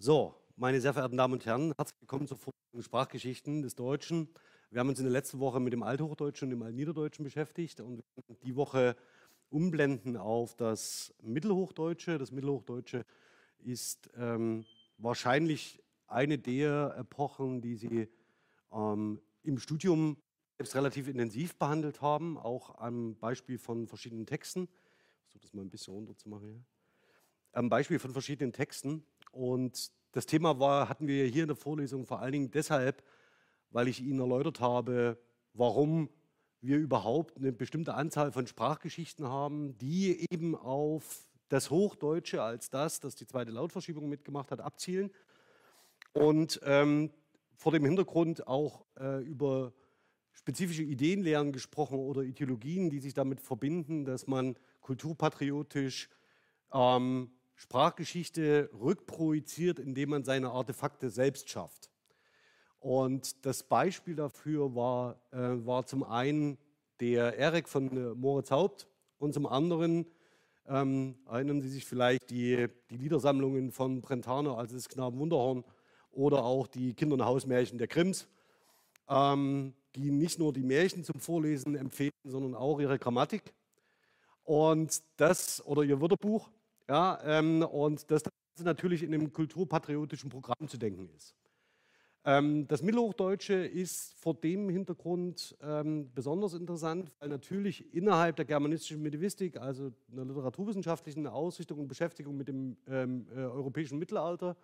So, meine sehr verehrten Damen und Herren, herzlich willkommen Vorlesung Sprachgeschichten des Deutschen. Wir haben uns in der letzten Woche mit dem Althochdeutschen und dem Altniederdeutschen beschäftigt und die Woche umblenden auf das Mittelhochdeutsche. Das Mittelhochdeutsche ist ähm, wahrscheinlich eine der Epochen, die Sie ähm, im Studium selbst relativ intensiv behandelt haben, auch am Beispiel von verschiedenen Texten. Ich versuche das mal ein bisschen runter zu machen. Hier. Am Beispiel von verschiedenen Texten. Und das Thema war, hatten wir hier in der Vorlesung vor allen Dingen deshalb, weil ich Ihnen erläutert habe, warum wir überhaupt eine bestimmte Anzahl von Sprachgeschichten haben, die eben auf das Hochdeutsche als das, das die zweite Lautverschiebung mitgemacht hat, abzielen. Und ähm, vor dem Hintergrund auch äh, über spezifische Ideenlehren gesprochen oder Ideologien, die sich damit verbinden, dass man kulturpatriotisch ähm, Sprachgeschichte rückprojiziert, indem man seine Artefakte selbst schafft. Und das Beispiel dafür war, äh, war zum einen der Erik von äh, Moritz Haupt und zum anderen ähm, erinnern Sie sich vielleicht die, die Liedersammlungen von Brentano, also das Knaben Wunderhorn, oder auch die Kinder- und Hausmärchen der Grimms, ähm, die nicht nur die Märchen zum Vorlesen empfehlen, sondern auch ihre Grammatik. Und das, oder ihr Wörterbuch. Ja, ähm, und das natürlich in einem kulturpatriotischen Programm zu denken ist. Ähm, das Mittelhochdeutsche ist vor dem Hintergrund ähm, besonders interessant, weil natürlich innerhalb der germanistischen Medivistik, also einer literaturwissenschaftlichen Ausrichtung und Beschäftigung mit dem ähm, äh, europäischen Mittelalter,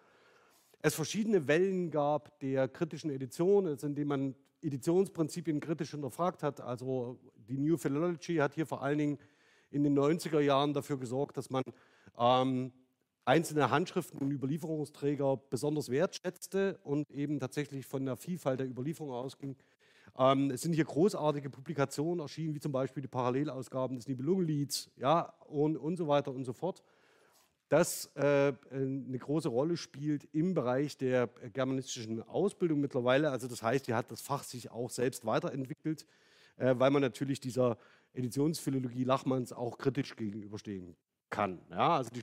es verschiedene Wellen gab der kritischen Edition, also indem man Editionsprinzipien kritisch hinterfragt hat. Also die New Philology hat hier vor allen Dingen in den 90er Jahren dafür gesorgt, dass man ähm, einzelne Handschriften und Überlieferungsträger besonders wertschätzte und eben tatsächlich von der Vielfalt der Überlieferung ausging. Ähm, es sind hier großartige Publikationen erschienen, wie zum Beispiel die Parallelausgaben des Nibelungenlieds ja, und, und so weiter und so fort. Das äh, eine große Rolle spielt im Bereich der germanistischen Ausbildung mittlerweile. Also das heißt, hier hat das Fach sich auch selbst weiterentwickelt, äh, weil man natürlich dieser Editionsphilologie Lachmanns auch kritisch gegenüberstehen kann. Ja, also die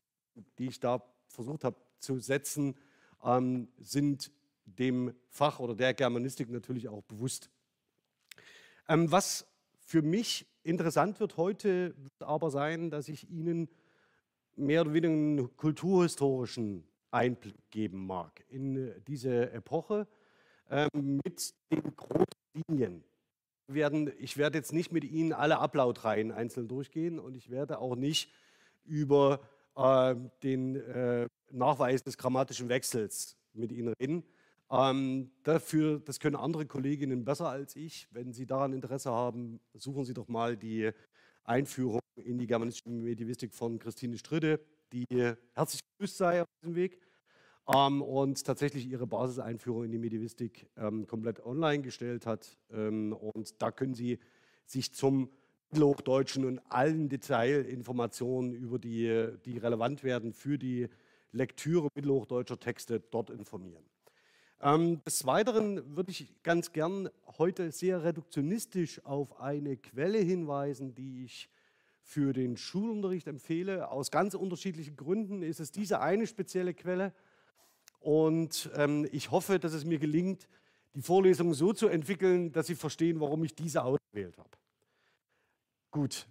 die ich da versucht habe zu setzen, ähm, sind dem Fach oder der Germanistik natürlich auch bewusst. Ähm, was für mich interessant wird heute, wird aber sein, dass ich Ihnen mehr oder weniger einen kulturhistorischen Einblick geben mag in diese Epoche ähm, mit den großen Linien. Werden, ich werde jetzt nicht mit Ihnen alle Ablautreihen einzeln durchgehen und ich werde auch nicht über ähm, den äh, Nachweis des grammatischen Wechsels mit Ihnen reden. Ähm, dafür, das können andere Kolleginnen besser als ich. Wenn Sie daran Interesse haben, suchen Sie doch mal die Einführung in die germanistische Medievistik von Christine Stritte, die herzlich gegrüßt sei auf diesem Weg ähm, und tatsächlich ihre Basiseinführung in die Medievistik ähm, komplett online gestellt hat. Ähm, und da können Sie sich zum Mittelhochdeutschen und allen Detailinformationen über die, die relevant werden für die Lektüre mittelhochdeutscher Texte dort informieren. Ähm, des Weiteren würde ich ganz gern heute sehr reduktionistisch auf eine Quelle hinweisen, die ich für den Schulunterricht empfehle. Aus ganz unterschiedlichen Gründen ist es diese eine spezielle Quelle. Und ähm, ich hoffe, dass es mir gelingt, die Vorlesung so zu entwickeln, dass Sie verstehen, warum ich diese ausgewählt habe. Gut,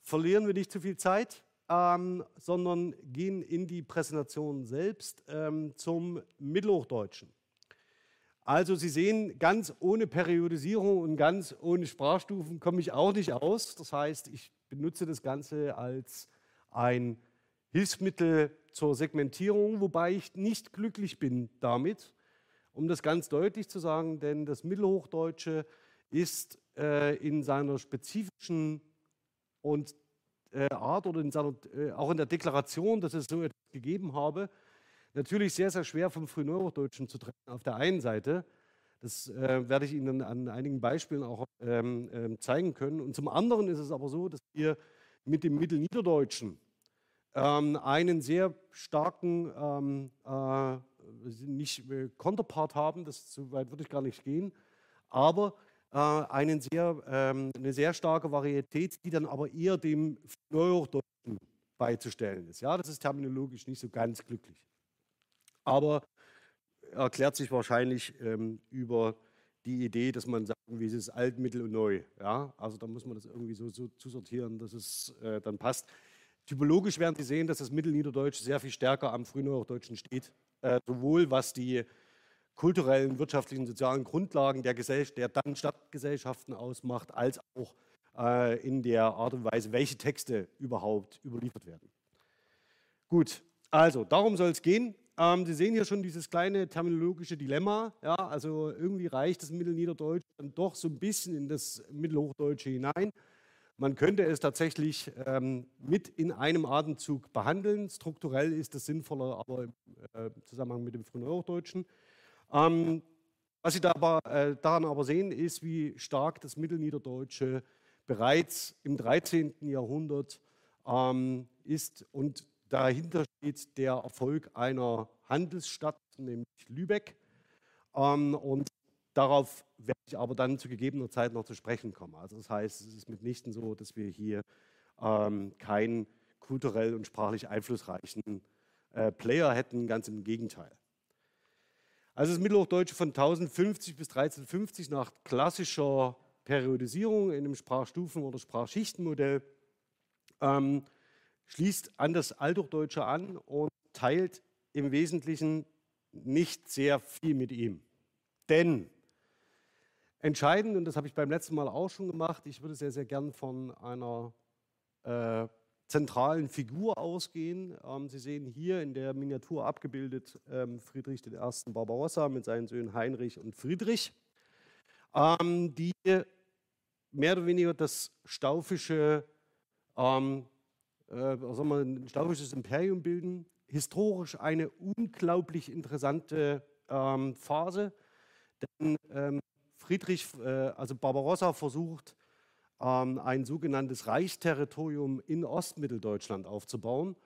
verlieren wir nicht zu viel Zeit, ähm, sondern gehen in die Präsentation selbst ähm, zum Mittelhochdeutschen. Also Sie sehen, ganz ohne Periodisierung und ganz ohne Sprachstufen komme ich auch nicht aus. Das heißt, ich benutze das Ganze als ein Hilfsmittel zur Segmentierung, wobei ich nicht glücklich bin damit, um das ganz deutlich zu sagen, denn das Mittelhochdeutsche ist äh, in seiner spezifischen und äh, Art oder in seiner, äh, auch in der Deklaration, dass es so etwas gegeben habe, natürlich sehr, sehr schwer vom Frühneuhochdeutschen zu trennen auf der einen Seite. Das äh, werde ich Ihnen an einigen Beispielen auch ähm, ähm, zeigen können. Und zum anderen ist es aber so, dass wir mit dem Mittelniederdeutschen ähm, einen sehr starken ähm, äh, nicht äh, Konterpart haben, das so weit würde ich gar nicht gehen, aber äh, einen sehr, ähm, eine sehr starke Varietät, die dann aber eher dem Neuhochdeutschen beizustellen ist. Ja, das ist terminologisch nicht so ganz glücklich. Aber erklärt sich wahrscheinlich ähm, über die Idee, dass man sagt, wie es ist alt, mittel und neu. Ja? Also da muss man das irgendwie so, so zusortieren, dass es äh, dann passt. Typologisch werden Sie sehen, dass das Mittelniederdeutsch sehr viel stärker am Frühneuhochdeutschen steht, äh, sowohl was die kulturellen, wirtschaftlichen, sozialen Grundlagen der, der dann Stadtgesellschaften ausmacht, als auch äh, in der Art und Weise, welche Texte überhaupt überliefert werden. Gut, also darum soll es gehen. Ähm, Sie sehen hier schon dieses kleine terminologische Dilemma. Ja, also irgendwie reicht das Mittelniederdeutsch dann doch so ein bisschen in das Mittelhochdeutsche hinein. Man könnte es tatsächlich ähm, mit in einem Atemzug behandeln. Strukturell ist das sinnvoller, aber im äh, Zusammenhang mit dem Frühneuhochdeutschen. Ähm, was Sie da aber, äh, daran aber sehen, ist, wie stark das Mittelniederdeutsche bereits im 13. Jahrhundert ähm, ist und dahinter steht der Erfolg einer Handelsstadt, nämlich Lübeck. Ähm, und darauf werde ich aber dann zu gegebener Zeit noch zu sprechen kommen. Also das heißt, es ist mitnichten so, dass wir hier ähm, keinen kulturell und sprachlich einflussreichen äh, Player hätten, ganz im Gegenteil. Also das Mittelhochdeutsche von 1050 bis 1350 nach klassischer Periodisierung in einem Sprachstufen- oder Sprachschichtenmodell ähm, schließt an das Althochdeutsche an und teilt im Wesentlichen nicht sehr viel mit ihm. Denn entscheidend, und das habe ich beim letzten Mal auch schon gemacht, ich würde sehr, sehr gern von einer äh, zentralen Figur ausgehen. Ähm, Sie sehen hier in der Miniatur abgebildet ähm, Friedrich I. Barbarossa mit seinen Söhnen Heinrich und Friedrich, ähm, die mehr oder weniger das staufische, ähm, äh, sagen wir, ein staufisches Imperium bilden. Historisch eine unglaublich interessante ähm, Phase, denn ähm, Friedrich, äh, also Barbarossa versucht, ähm, ein sogenanntes Reichsterritorium in Ostmitteldeutschland aufzubauen.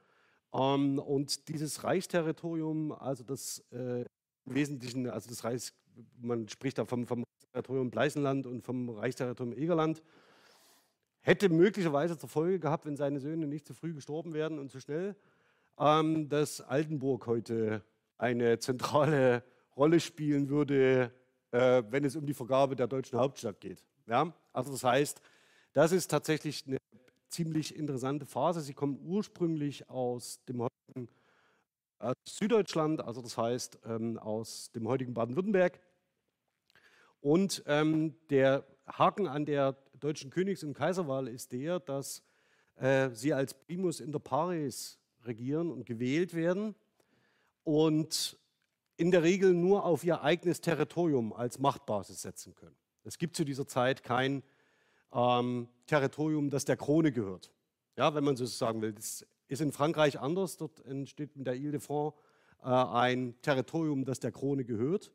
Ähm, und dieses Reichsterritorium, also das äh, im Wesentlichen, also das Reichs, man spricht da vom, vom Territorium Pleißenland und vom Reichsterritorium Egerland, hätte möglicherweise zur Folge gehabt, wenn seine Söhne nicht zu früh gestorben wären und zu schnell, ähm, dass Altenburg heute eine zentrale Rolle spielen würde, äh, wenn es um die Vergabe der deutschen Hauptstadt geht. Ja? Also das heißt, das ist tatsächlich eine ziemlich interessante Phase. Sie kommen ursprünglich aus dem heutigen aus Süddeutschland, also das heißt ähm, aus dem heutigen Baden-Württemberg. Und ähm, der Haken an der deutschen Königs- und Kaiserwahl ist der, dass äh, sie als Primus inter pares regieren und gewählt werden und in der Regel nur auf ihr eigenes Territorium als Machtbasis setzen können. Es gibt zu dieser Zeit kein ähm, Territorium, das der Krone gehört. Ja, wenn man so sagen will. Das ist in Frankreich anders. Dort entsteht mit der Ile-de-France äh, ein Territorium, das der Krone gehört.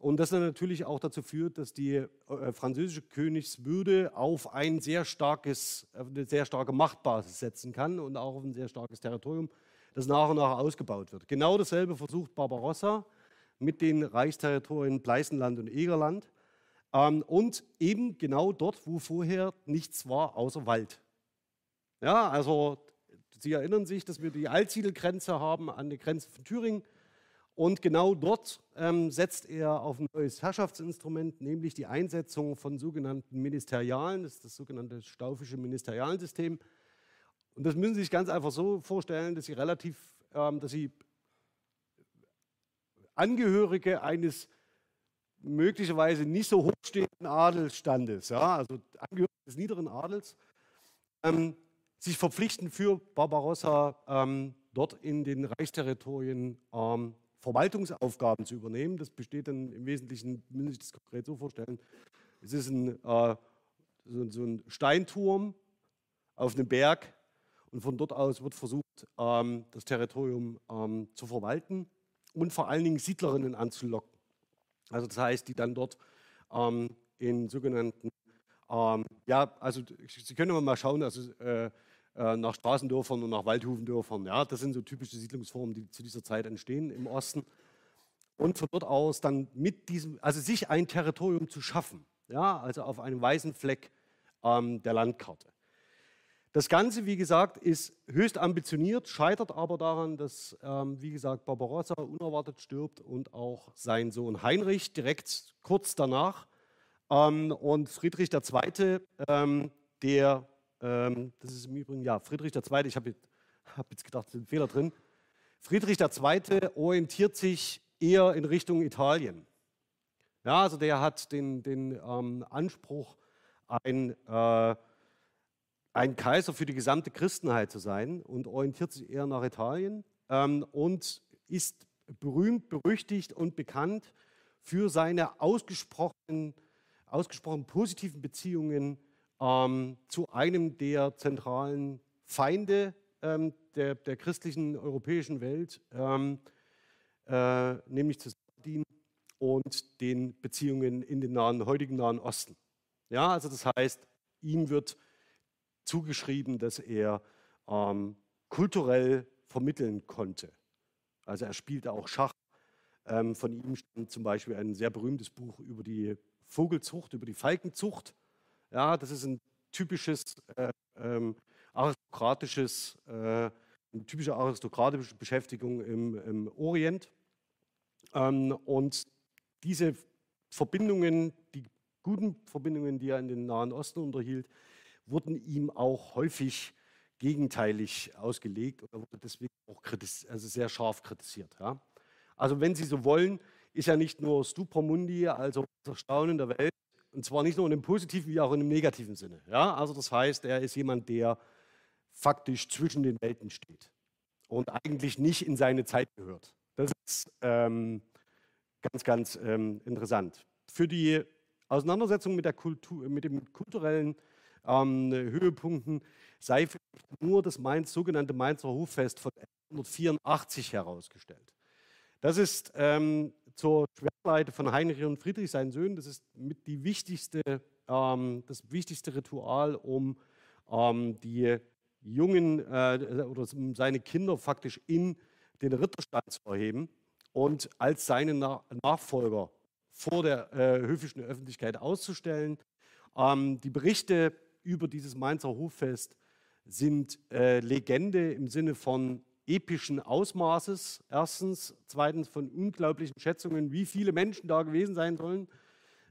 Und das dann natürlich auch dazu führt, dass die äh, französische Königswürde auf ein sehr starkes, eine sehr starke Machtbasis setzen kann und auch auf ein sehr starkes Territorium, das nach und nach ausgebaut wird. Genau dasselbe versucht Barbarossa mit den Reichsterritorien Pleißenland und Egerland. Ähm, und eben genau dort, wo vorher nichts war außer Wald. Ja, also Sie erinnern sich, dass wir die Altsiedelgrenze haben an der Grenze von Thüringen. Und genau dort ähm, setzt er auf ein neues Herrschaftsinstrument, nämlich die Einsetzung von sogenannten Ministerialen. Das ist das sogenannte staufische Ministerialensystem. Und das müssen Sie sich ganz einfach so vorstellen, dass Sie relativ, ähm, dass Sie Angehörige eines möglicherweise nicht so hochstehenden Adelsstandes, ja, also Angehörige des niederen Adels, ähm, sich verpflichten für Barbarossa ähm, dort in den Reichsterritorien ähm, Verwaltungsaufgaben zu übernehmen. Das besteht dann im Wesentlichen, müssen Sie das konkret so vorstellen, es ist ein, äh, so, so, ein Steinturm auf einem Berg und von dort aus wird versucht, ähm, das Territorium ähm, zu verwalten und vor allen Dingen Siedlerinnen anzulocken. Also das heißt, die dann dort ähm, in sogenannten, ähm, ja, also Sie können mal schauen, also äh, äh, nach Straßendörfern und nach Waldhufendörfern. Ja, das sind so typische Siedlungsformen, die zu dieser Zeit entstehen im Osten. Und von dort aus dann mit diesem, also sich ein Territorium zu schaffen, ja, also auf einem weißen Fleck ähm, der Landkarte. Das Ganze, wie gesagt, ist höchst ambitioniert, scheitert aber daran, dass, ähm, wie gesagt, Barbarossa unerwartet stirbt und auch sein Sohn Heinrich direkt kurz danach. Ähm, und Friedrich II., ähm, der, ähm, das ist im Übrigen, ja, Friedrich II., ich habe hab jetzt gedacht, es ist ein Fehler drin. Friedrich II. orientiert sich eher in Richtung Italien. Ja, also der hat den, den ähm, Anspruch, ein äh, ein Kaiser für die gesamte Christenheit zu sein und orientiert sich eher nach Italien ähm, und ist berühmt, berüchtigt und bekannt für seine ausgesprochen, ausgesprochen positiven Beziehungen ähm, zu einem der zentralen Feinde ähm, der, der, christlichen europäischen Welt, ähm, äh, nämlich zu Saladin und den Beziehungen in den nahen, heutigen Nahen Osten. Ja, also das heißt, ihm wird zugeschrieben, dass er ähm, kulturell vermitteln konnte. Also er spielte auch Schach. Ähm, von ihm stammt zum Beispiel ein sehr berühmtes Buch über die Vogelzucht, über die Falkenzucht. Ja, das ist ein typisches äh, ähm, aristokratisches, äh, eine typische aristokratische Beschäftigung im, im Orient. Ähm, und diese Verbindungen, die guten Verbindungen, die er in den Nahen Osten unterhielt, wurden ihm auch häufig gegenteilig ausgelegt oder wurde deswegen auch also sehr scharf kritisiert. Ja. Also wenn Sie so wollen, ist er nicht nur Stupra Mundi, also das Erstaunen der Welt, und zwar nicht nur in dem positiven wie auch in dem negativen Sinne. Ja. Also das heißt, er ist jemand, der faktisch zwischen den Welten steht und eigentlich nicht in seine Zeit gehört. Das ist ähm, ganz, ganz ähm, interessant. Für die Auseinandersetzung mit, der Kultur, mit dem kulturellen ähm, Höhepunkten sei nur das Mainz, sogenannte Mainzer Hoffest von 1184 herausgestellt. Das ist ähm, zur Schwerleite von Heinrich und Friedrich, seinen Söhnen, das ist mit die wichtigste, ähm, das wichtigste Ritual, um ähm, die Jungen äh, oder seine Kinder faktisch in den Ritterstand zu erheben und als seine Na Nachfolger vor der äh, höfischen Öffentlichkeit auszustellen. Ähm, die Berichte über dieses Mainzer Hoffest sind äh, Legende im Sinne von epischen Ausmaßes, erstens, zweitens von unglaublichen Schätzungen, wie viele Menschen da gewesen sein sollen.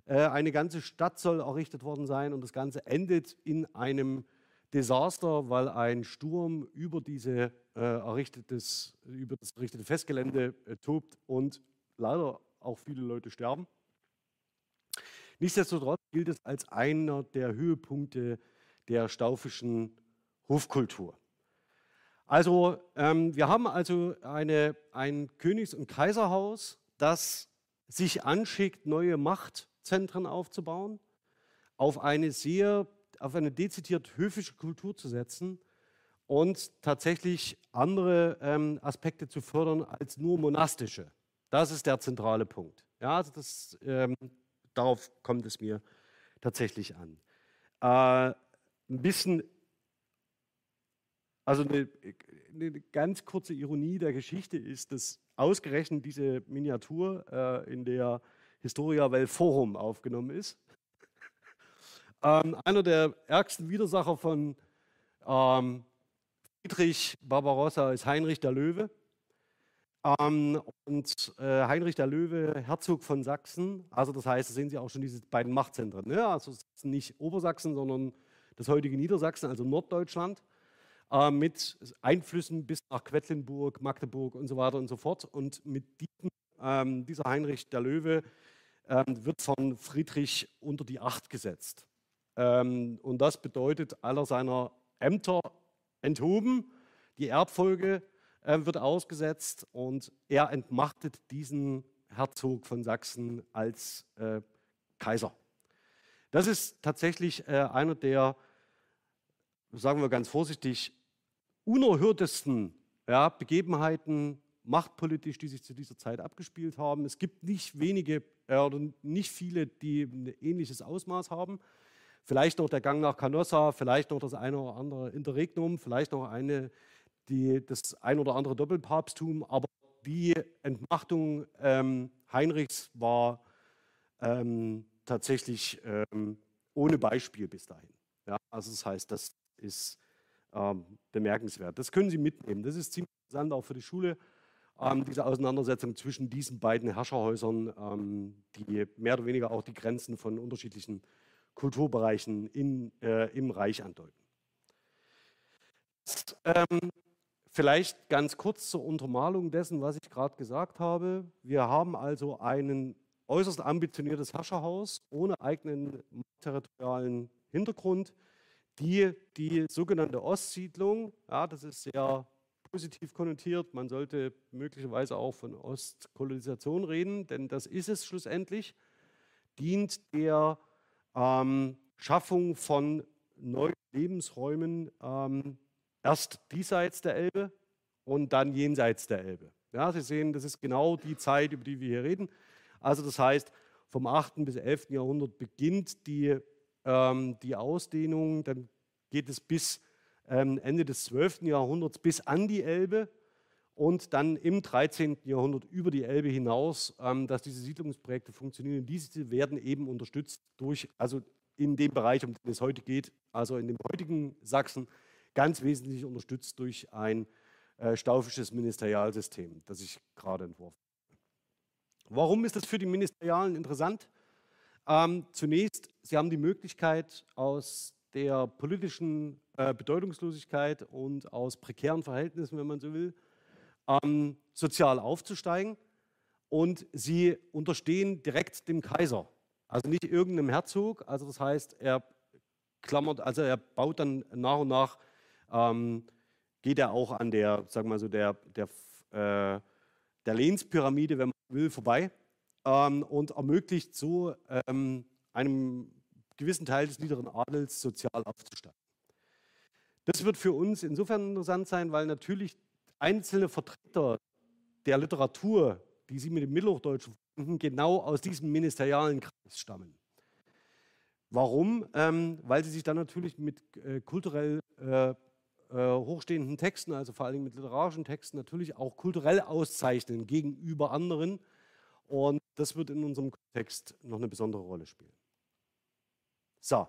Äh, eine ganze Stadt soll errichtet worden sein und das Ganze endet in einem Desaster, weil ein Sturm über, diese, äh, errichtetes, über das errichtete Festgelände äh, tobt und leider auch viele Leute sterben. Nichtsdestotrotz gilt es als einer der Höhepunkte der staufischen Hofkultur. Also ähm, wir haben also eine, ein Königs- und Kaiserhaus, das sich anschickt, neue Machtzentren aufzubauen, auf eine sehr, auf eine dezidiert höfische Kultur zu setzen und tatsächlich andere ähm, Aspekte zu fördern als nur monastische. Das ist der zentrale Punkt. Ja, also das ähm, Darauf kommt es mir tatsächlich an. Äh, ein bisschen, also eine, eine, ganz kurze Ironie der Geschichte ist, dass ausgerechnet diese Miniatur äh, in der Historia Vel Forum aufgenommen ist. ähm, einer der ärgsten Widersacher von ähm, Friedrich Barbarossa ist Heinrich der Löwe. Ähm, und äh, Heinrich der Löwe, Herzog von Sachsen, also das heißt, da sehen Sie auch schon diese beiden Machtzentren. Ne? Also nicht Obersachsen, sondern das heutige Niedersachsen, also Norddeutschland, äh, mit Einflüssen bis nach Quedlinburg, Magdeburg und so weiter und so fort. Und mit diesem, ähm, dieser Heinrich der Löwe ähm, wird von Friedrich unter die Acht gesetzt. Ähm, und das bedeutet aller seiner Ämter enthoben, die Erbfolge äh, wird ausgesetzt und er entmachtet diesen Herzog von Sachsen als äh, Kaiser. Das ist tatsächlich äh, einer der, sagen wir ganz vorsichtig, unerhörtesten ja, Begebenheiten machtpolitisch, die sich zu dieser Zeit abgespielt haben. Es gibt nicht wenige äh, oder nicht viele, die ein ähnliches Ausmaß haben. Vielleicht noch der Gang nach Canossa, vielleicht noch das eine oder andere Interregnum, vielleicht noch eine die, das ein oder andere Doppelpapsttum, aber die Entmachtung ähm, Heinrichs war ähm, tatsächlich ähm, ohne Beispiel bis dahin. Ja, also das heißt, das ist ähm, bemerkenswert. Das können Sie mitnehmen. Das ist ziemlich interessant auch für die Schule, ähm, diese Auseinandersetzung zwischen diesen beiden Herrscherhäusern, die mehr oder weniger auch die Grenzen von unterschiedlichen Kulturbereichen in, äh, im Reich andeuten. Jetzt, ähm, vielleicht ganz kurz zur Untermalung dessen, was ich gerade gesagt habe. Wir haben also ein äußerst ambitioniertes Herrscherhaus ohne eigenen territorialen Hintergrund, die die sogenannte Ostsiedlung, ja, das ist sehr positiv konnotiert, man sollte möglicherweise auch von Ostkolonisation reden, denn das ist es schlussendlich, dient der ähm, Schaffung von neuen Lebensräumen ähm, erst diesseits der Elbe und dann jenseits der Elbe. Ja, Sie sehen, das ist genau die Zeit, über die wir hier reden. Also das heißt, vom 8. bis 11. Jahrhundert beginnt die, ähm, die Ausdehnung, dann geht es bis ähm, Ende des 12. Jahrhunderts bis an die Elbe und dann im 13. Jahrhundert über die Elbe hinaus, ähm, dass diese Siedlungsprojekte funktionieren. Diese werden eben unterstützt durch, also in dem Bereich, um den es heute geht, also in dem heutigen Sachsen, ganz wesentlich unterstützt durch ein äh, staufisches Ministerialsystem, das ich gerade entworfen habe. Warum ist das für die Ministerialen interessant? Ähm, zunächst, sie haben die Möglichkeit, aus der politischen äh, Bedeutungslosigkeit und aus prekären Verhältnissen, wenn man so will, ähm, sozial aufzusteigen. Und sie unterstehen direkt dem Kaiser, also nicht irgendeinem Herzog. Also das heißt, er klammert, also er baut dann nach und nach, ähm, geht er auch an der, wir mal so, der, der, äh, der Lehnspyramide, wenn man will, vorbei ähm, und ermöglicht so ähm, einem gewissen Teil des niederen Adels sozial aufzusteigen. Das wird für uns insofern interessant sein, weil natürlich einzelne Vertreter der Literatur, die Sie mit dem Mittelhochdeutschen verbinden, genau aus diesem ministerialen Kreis stammen. Warum? Ähm, weil sie sich dann natürlich mit äh, kulturell äh, hochstehenden Texten, also vor allem mit literarischen Texten, natürlich auch kulturell auszeichnen gegenüber anderen. Und das wird in unserem Kontext noch eine besondere Rolle spielen. So,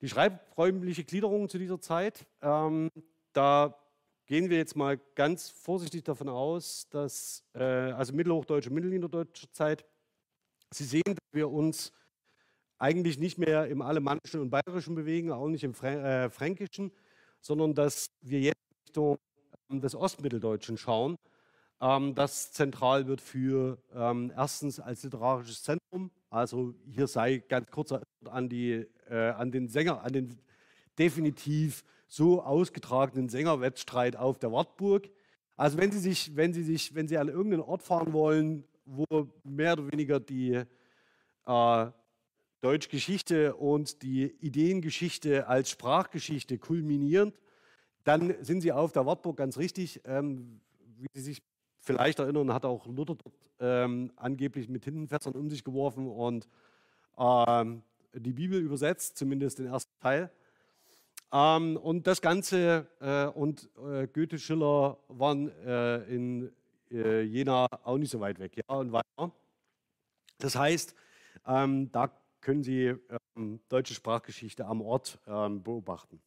die schreibräumliche Gliederung zu dieser Zeit, ähm, da gehen wir jetzt mal ganz vorsichtig davon aus, dass, äh, also mittelhochdeutsche, mittelniederdeutsche Zeit, Sie sehen, dass wir uns eigentlich nicht mehr im Alemannischen und Bayerischen bewegen, auch nicht im äh, Fränkischen, sondern dass wir jetzt Richtung ähm, des Ostmitteldeutschen schauen ähm, das zentral wird für ähm, erstens als literarisches Zentrum. Also hier sei ganz kurz an, die, äh, an den Sänger, an den definitiv so ausgetragenen Sängerwettstreit auf der Wartburg. Also wenn Sie sich, wenn Sie sich, wenn Sie an irgendeinen Ort fahren wollen, wo mehr oder weniger die äh, Deutschgeschichte und die Ideengeschichte als Sprachgeschichte kulminieren, dann sind Sie auf der Wartburg ganz richtig. Ähm, wie Sie sich vielleicht erinnern, hat auch Luther dort ähm, angeblich mit Tintenfässern um sich geworfen und ähm, die Bibel übersetzt, zumindest den ersten Teil. Ähm, und das Ganze äh, und äh, Goethe, Schiller waren äh, in äh, Jena auch nicht so weit weg. Ja, und weiter. Das heißt, ähm, da können Sie ähm, deutsche Sprachgeschichte am Ort ähm, beobachten.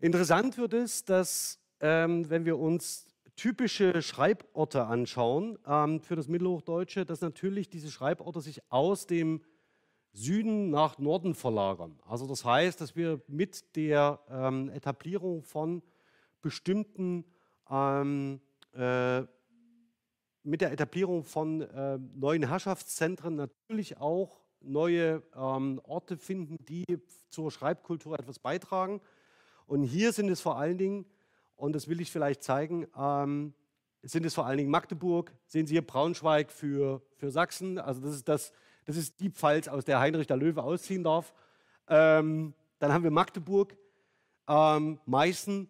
Interessant wird es, dass ähm, wenn wir uns typische Schreiborte anschauen ähm, für das Mittelhochdeutsche, dass natürlich diese Schreiborte sich aus dem Süden nach Norden verlagern. Also das heißt, dass wir mit der ähm, Etablierung von bestimmten ähm, äh, mit der Etablierung von äh, neuen Herrschaftszentren natürlich auch neue ähm, Orte finden, die zur Schreibkultur etwas beitragen. Und hier sind es vor allen Dingen und das will ich vielleicht zeigen, ähm, sind es vor allen Dingen Magdeburg, sehen Sie hier Braunschweig für, für Sachsen, also das ist, das, das ist die Pfalz, aus der Heinrich der Löwe ausziehen darf. Ähm, dann haben wir Magdeburg, ähm, Meißen,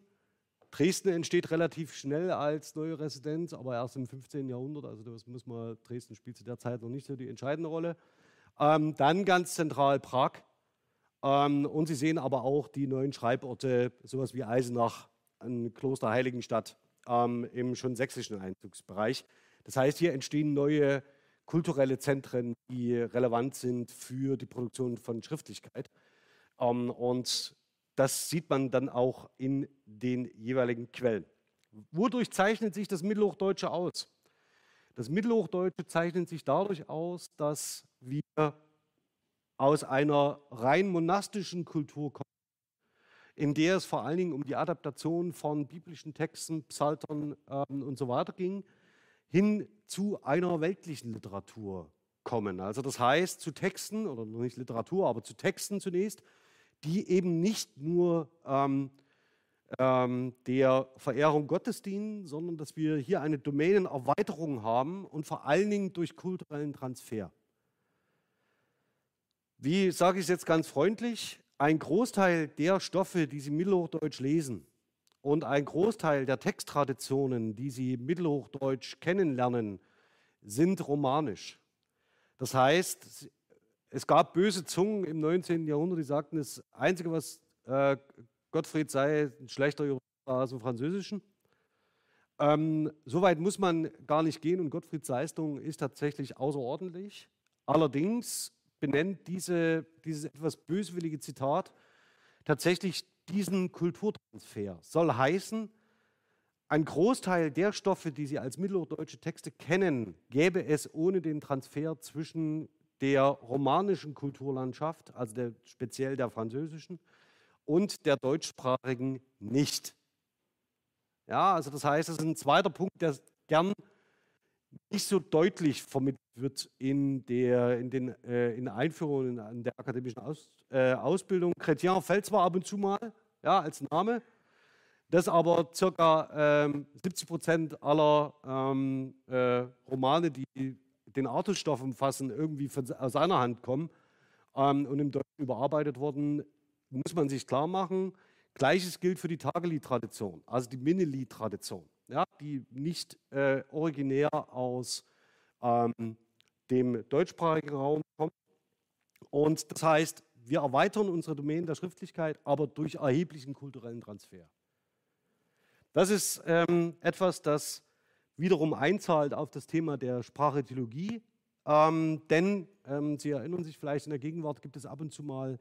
Dresden entsteht relativ schnell als neue Residenz, aber erst im 15. Jahrhundert, also das muss man, Dresden spielt zu der Zeit noch nicht so die entscheidende Rolle. Ähm, dann ganz zentral Prag. Ähm, und Sie sehen aber auch die neuen Schreiborte, sowas wie Eisenach, an Kloster Heiligenstadt ähm, im schon sächsischen Einzugsbereich. Das heißt, hier entstehen neue kulturelle Zentren, die relevant sind für die Produktion von Schriftlichkeit. Ähm, und das sieht man dann auch in den jeweiligen Quellen. Wodurch zeichnet sich das Mittelhochdeutsche aus? Das Mittelhochdeutsche zeichnet sich dadurch aus, dass wir aus einer rein monastischen Kultur kommen, in der es vor allen Dingen um die Adaptation von biblischen Texten, Psaltern ähm, und so weiter ging, hin zu einer weltlichen Literatur kommen. Also das heißt zu Texten, oder nicht Literatur, aber zu Texten zunächst, die eben nicht nur ähm, ähm, der Verehrung Gottes dienen, sondern dass wir hier eine Domänenerweiterung haben und vor allen Dingen durch kulturellen Transfer. Wie sage ich es jetzt ganz freundlich? Ein Großteil der Stoffe, die Sie Mittelhochdeutsch lesen und ein Großteil der Texttraditionen, die Sie Mittelhochdeutsch kennenlernen, sind romanisch. Das heißt, es gab böse Zungen im 19. Jahrhundert, die sagten, das Einzige, was äh, Gottfried sei, ein schlechter Jurist aus dem Französischen. Ähm, Soweit muss man gar nicht gehen und Gottfrieds Leistung ist tatsächlich außerordentlich. Allerdings benennt diese, dieses etwas böswillige Zitat tatsächlich diesen Kulturtransfer. Soll heißen, ein Großteil der Stoffe, die Sie als mittelhochdeutsche Texte kennen, gäbe es ohne den Transfer zwischen der romanischen Kulturlandschaft, also der, speziell der französischen, und der deutschsprachigen nicht. Ja, also das heißt, das ist ein zweiter Punkt, der gern nicht so deutlich vermittelt wird in der, in den, äh, in Einführungen in der akademischen Aus, äh, Ausbildung. Chrétien fällt zwar ab und zu mal ja, als Name, dass aber ca. ähm, 70 Prozent aller ähm, äh, Romane, die den Artusstoff umfassen, irgendwie von, aus seiner Hand kommen ähm, und im Deutschen überarbeitet wurden, muss man sich klar machen. Gleiches gilt für die Tagelied-Tradition, also die Minnelied-Tradition, ja, die nicht äh, originär aus ähm, dem deutschsprachigen Raum kommt. Und das heißt, wir erweitern unsere Domänen der Schriftlichkeit, aber durch erheblichen kulturellen Transfer. Das ist ähm, etwas, das wiederum einzahlt auf das Thema der Sprachethologie. Ähm, denn ähm, Sie erinnern sich vielleicht, in der Gegenwart gibt es ab und zu mal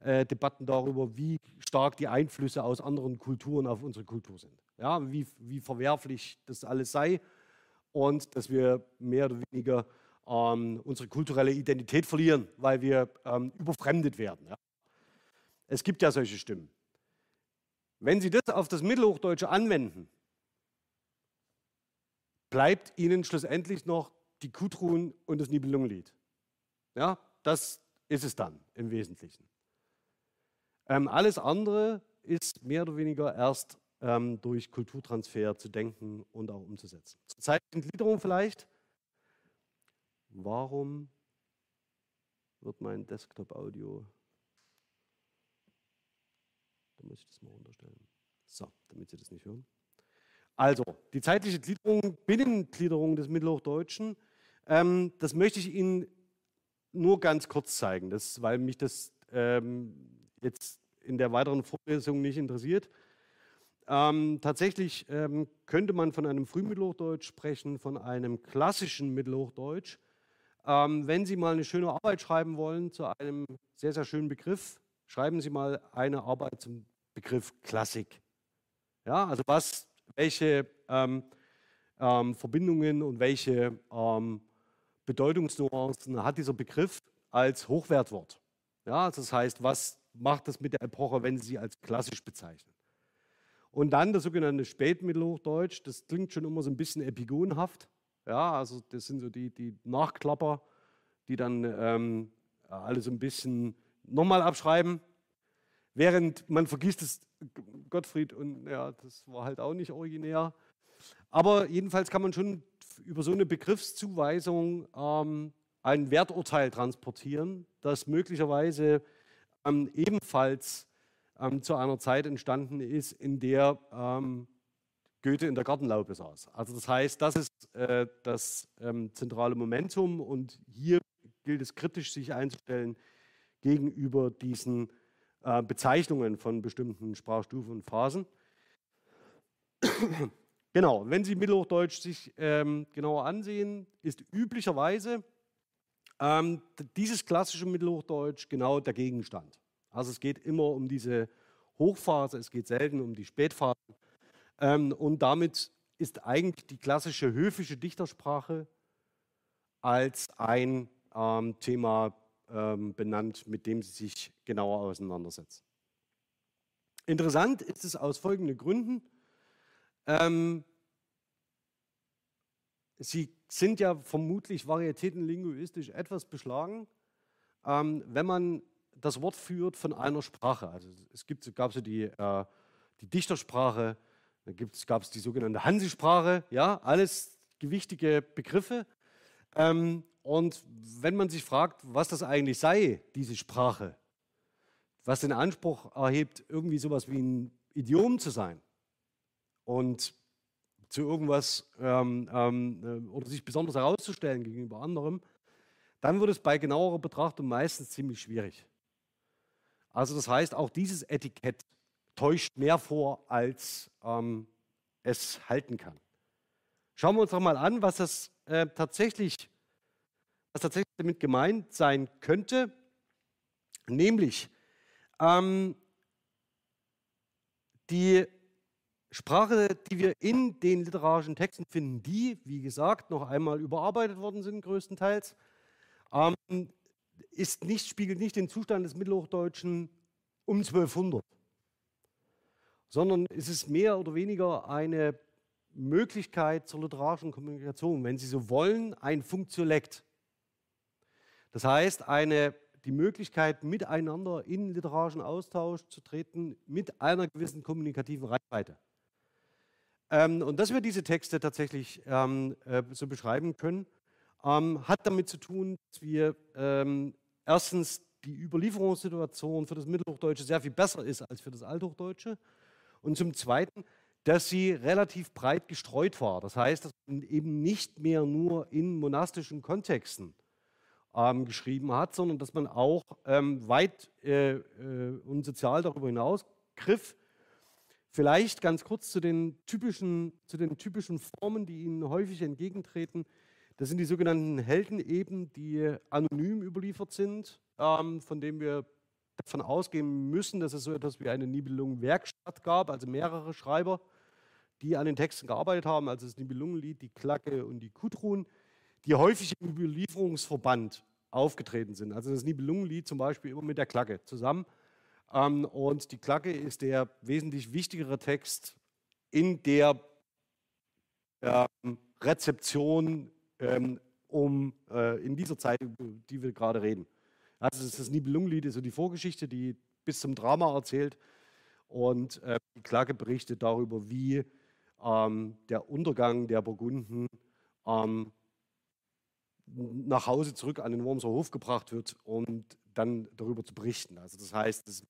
äh, Debatten darüber, wie stark die Einflüsse aus anderen Kulturen auf unsere Kultur sind. Ja, wie, wie verwerflich das alles sei und dass wir mehr oder weniger ähm, unsere kulturelle Identität verlieren, weil wir ähm, überfremdet werden. Ja. Es gibt ja solche Stimmen. Wenn Sie das auf das Mittelhochdeutsche anwenden, bleibt Ihnen schlussendlich noch die Kutruhen und das Nibelungenlied. Ja, das ist es dann im Wesentlichen. Ähm, alles andere ist mehr oder weniger erst ähm, durch Kulturtransfer zu denken und auch umzusetzen. Zur zeitlichen Gliederung vielleicht. Warum wird mein Desktop-Audio, da muss ich das mal runterstellen, so, damit Sie das nicht hören. Also, die zeitliche Gliederung, Binnengliederung des Mittelhochdeutschen, ähm, das möchte ich Ihnen nur ganz kurz zeigen, das, weil mich das ähm, jetzt in der weiteren Vorlesung nicht interessiert. Ähm, tatsächlich ähm, könnte man von einem Frühmittelhochdeutsch sprechen, von einem klassischen Mittelhochdeutsch. Ähm, wenn Sie mal eine schöne Arbeit schreiben wollen zu einem sehr, sehr schönen Begriff, schreiben Sie mal eine Arbeit zum Begriff Klassik. Ja, also was, welche ähm, ähm, Verbindungen und welche ähm, Bedeutungsnuancen hat dieser Begriff als Hochwertwort? Ja, das heißt, was macht das mit der Epoche, wenn Sie sie als klassisch bezeichnen? Und dann das sogenannte Spätmittelhochdeutsch, das klingt schon immer so ein bisschen epigonhaft. Ja, also das sind so die, die Nachklapper, die dann ähm, alle so ein bisschen nochmal abschreiben. Während man vergisst es, Gottfried, und ja, das war halt auch nicht originär. Aber jedenfalls kann man schon über so eine Begriffszuweisung ähm, ein Werturteil transportieren, das möglicherweise ähm, ebenfalls ähm, zu einer Zeit entstanden ist, in der ähm, Goethe in der Gartenlaube saß. Also das heißt, das ist äh, das ähm, zentrale Momentum und hier gilt es kritisch, sich einzustellen gegenüber diesen äh, Bezeichnungen von bestimmten Sprachstufen und Phasen. genau, wenn Sie Mittelhochdeutsch sich ähm, genauer ansehen, ist üblicherweise ähm, dieses klassische Mittelhochdeutsch genau der Gegenstand. Also es geht immer um diese Hochphase, es geht selten um die Spätphase. Ähm, und damit ist eigentlich die klassische höfische Dichtersprache als ein ähm, Thema ähm, benannt, mit dem sie sich genauer auseinandersetzt. Interessant ist es aus folgenden Gründen. Ähm, sie sind ja vermutlich varietätenlinguistisch etwas beschlagen, ähm, wenn man das Wort führt von einer Sprache. Also es gibt, gab so die, äh, die Dichtersprache, dann gab es die sogenannte Hansesprache, ja, alles gewichtige Begriffe. Ähm, und wenn man sich fragt, was das eigentlich sei, diese Sprache, was den Anspruch erhebt, irgendwie sowas wie ein Idiom zu sein und zu irgendwas ähm, ähm, oder sich besonders herauszustellen gegenüber anderem, dann wird es bei genauerer Betrachtung meistens ziemlich schwierig. Also das heißt, auch dieses Etikett täuscht mehr vor, als ähm, es halten kann. Schauen wir uns doch mal an, was das äh, tatsächlich, was tatsächlich damit gemeint sein könnte, nämlich ähm, die Sprache, die wir in den literarischen Texten finden, die, wie gesagt, noch einmal überarbeitet worden sind, größtenteils, ähm, ist nicht, spiegelt nicht den Zustand des Mittelhochdeutschen um 1200, sondern es ist mehr oder weniger eine Möglichkeit zur literarischen Kommunikation, wenn Sie so wollen, ein Funktiolekt. Das heißt, eine die Möglichkeit, miteinander in literarischen Austausch zu treten mit einer gewissen kommunikativen Reichweite. Ähm, und dass wir diese Texte tatsächlich ähm, äh, so beschreiben können, ähm, hat damit zu tun, dass wir ähm, erstens die Überlieferungssituation für das Mittelhochdeutsche sehr viel besser ist als für das Althochdeutsche und zum Zweiten, dass sie relativ breit gestreut war. Das heißt, dass man eben nicht mehr nur in monastischen Kontexten ähm, geschrieben hat, sondern dass man auch ähm, weit äh, äh, und sozial darüber hinaus griff. Vielleicht ganz kurz zu den, typischen, zu den typischen Formen, die Ihnen häufig entgegentreten. Das sind die sogenannten Heldeneben, die anonym überliefert sind, ähm, von denen wir davon ausgehen müssen, dass es so etwas wie eine Nibelungen-Werkstatt gab, also mehrere Schreiber, die an den Texten gearbeitet haben, also das Nibelungenlied, die Klacke und die Kudrun die häufig im Überlieferungsverband aufgetreten sind. Also das Nibelungenlied zum Beispiel immer mit der Klacke zusammen. Ähm, und die Klacke ist der wesentlich wichtigere Text in der ähm, Rezeption ähm, um, äh, in dieser Zeit, die wir gerade reden. Also das Nibelungenlied ist so die Vorgeschichte, die bis zum Drama erzählt. Und äh, die Klacke berichtet darüber, wie der Untergang der Burgunden nach Hause zurück an den Wormser Hof gebracht wird und dann darüber zu berichten. Also das heißt, das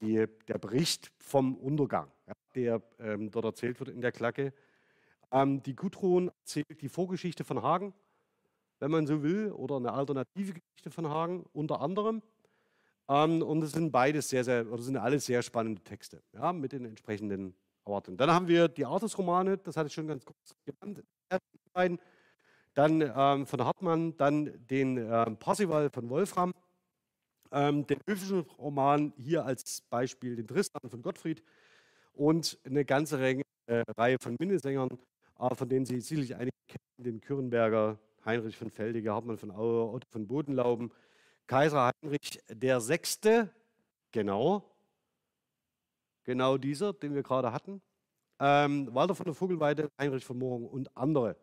die, der Bericht vom Untergang, ja, der ähm, dort erzählt wird in der Klacke. Ähm, die Gudrun erzählt die Vorgeschichte von Hagen, wenn man so will, oder eine alternative Geschichte von Hagen unter anderem. Ähm, und es sind beides sehr, sehr, oder sind alles sehr spannende Texte, ja, mit den entsprechenden Erwartungen. Dann haben wir die Artus-Romane, das hatte ich schon ganz kurz genannt dann ähm, von Hartmann, dann den ähm, Parsival von Wolfram, ähm, den höfischen Roman hier als Beispiel den Tristan von Gottfried. Und eine ganze Reihe, äh, Reihe von Minnesängern, äh, von denen Sie sicherlich einige kennen, den Kürrenberger, Heinrich von Feldige, Hartmann von Aue, Otto von Bodenlauben, Kaiser Heinrich der Sechste, genau, genau dieser, den wir gerade hatten, ähm, Walter von der Vogelweide, Heinrich von Morgen und andere.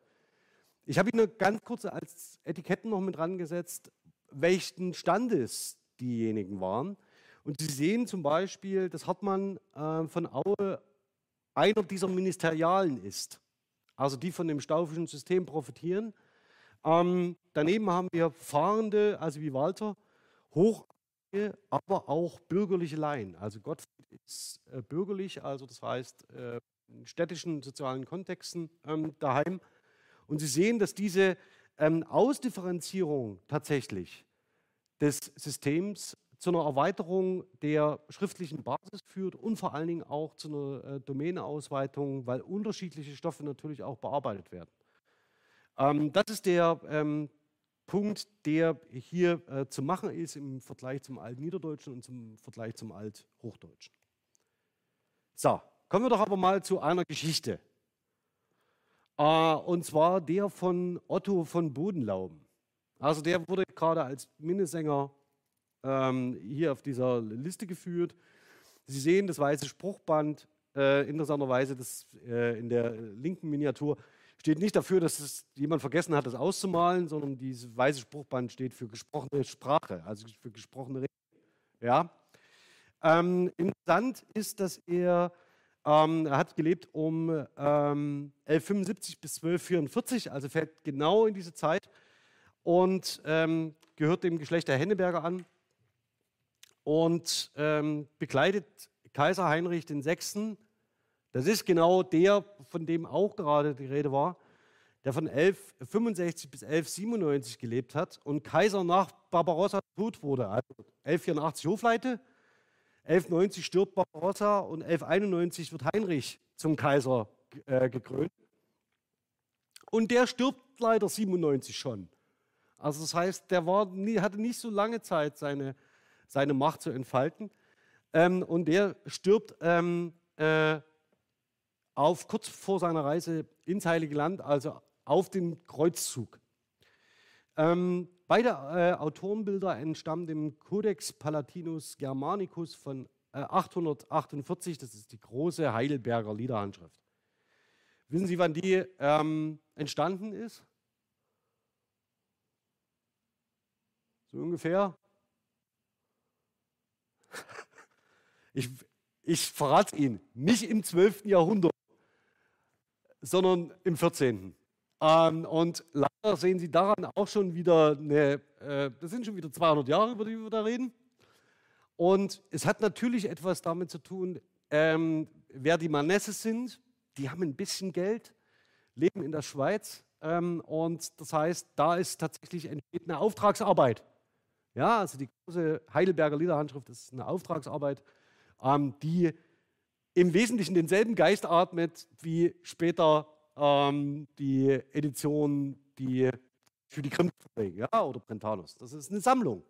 Ich habe Ihnen ganz kurz als Etiketten noch mit dran gesetzt, welchen Standes diejenigen waren. Und Sie sehen zum Beispiel, dass Hartmann äh, von Aue einer dieser Ministerialen ist, also die von dem staufischen System profitieren. Ähm, daneben haben wir Fahrende, also wie Walter, hoch, aber auch bürgerliche Laien. Also Gottfried ist äh, bürgerlich, also das heißt äh, in städtischen sozialen Kontexten ähm, daheim. Und Sie sehen, dass diese ähm, Ausdifferenzierung tatsächlich des Systems zu einer Erweiterung der schriftlichen Basis führt und vor allen Dingen auch zu einer äh, Domäneausweitung, weil unterschiedliche Stoffe natürlich auch bearbeitet werden. Ähm, das ist der ähm, Punkt, der hier äh, zu machen ist im Vergleich zum Altniederdeutschen und zum Vergleich zum Althochdeutschen. So, kommen wir doch aber mal zu einer Geschichte. Äh, und zwar der von Otto von Bodenlauben. Also der wurde gerade als Minnesänger ähm, hier auf dieser Liste geführt. Sie sehen das weiße Spruchband, äh, interessanterweise das, äh, in der linken Miniatur steht nicht dafür, dass es jemand vergessen hat, das auszumalen, sondern dieses weiße Spruchband steht für gesprochene Sprache, also für gesprochene Rede. Ja? Ähm, interessant ist, dass er, ähm, er hat gelebt um ähm, 1175 bis 1244, also fällt genau in diese Zeit und ähm, gehört dem Geschlecht der Henneberger an und ähm, begleitet Kaiser Heinrich VI das ist genau der, von dem auch gerade die Rede war, der von 1165 bis 1197 gelebt hat und Kaiser nach Barbarossa tot wurde. Also 1184 Hofleite, 1190 stirbt Barbarossa und 1191 wird Heinrich zum Kaiser äh, gekrönt. Und der stirbt leider 97 schon. Also das heißt, der war hatte nicht so lange Zeit, seine, seine Macht zu entfalten. Ähm, und der stirbt ähm, äh, auf, kurz vor seiner Reise ins Heilige Land, also auf den Kreuzzug. Ähm, beide äh, Autorenbilder entstammen dem Codex Palatinus Germanicus von äh, 848. Das ist die große Heidelberger Liederhandschrift. Wissen Sie, wann die ähm, entstanden ist? So ungefähr? Ich, ich verrate Ihnen, nicht im 12. Jahrhundert, sondern im 14. Ähm, und leider sehen Sie daran auch schon wieder eine, äh, das sind schon wieder 200 Jahre, über die wir da reden. Und es hat natürlich etwas damit zu tun, ähm, wer die Manesse sind. Die haben ein bisschen Geld, leben in der Schweiz. Ähm, und das heißt, da ist tatsächlich eine Auftragsarbeit. Ja, also die große Heidelberger Liederhandschrift ist eine Auftragsarbeit, ähm, die im Wesentlichen denselben Geist atmet wie später ähm, die Edition, die für die Grimm-Verträge ja, oder Brentanos. Das ist eine Sammlung.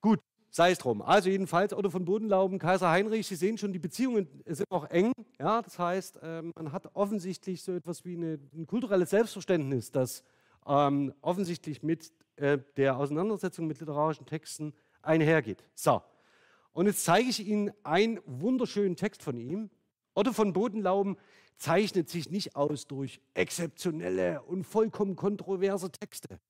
Gut, sei es drum. Also jedenfalls Otto von Bodenlauben, Kaiser Heinrich, Sie sehen schon, die Beziehungen sind auch eng. Ja, das heißt, ähm, man hat offensichtlich so etwas wie eine, ein kulturelles Selbstverständnis, das ähm, offensichtlich mit äh, der Auseinandersetzung mit literarischen Texten einhergeht. So, und jetzt zeige ich Ihnen einen wunderschönen Text von ihm. Otto von Bodenlauben zeichnet sich nicht aus durch exzeptionelle und vollkommen kontroverse Texte.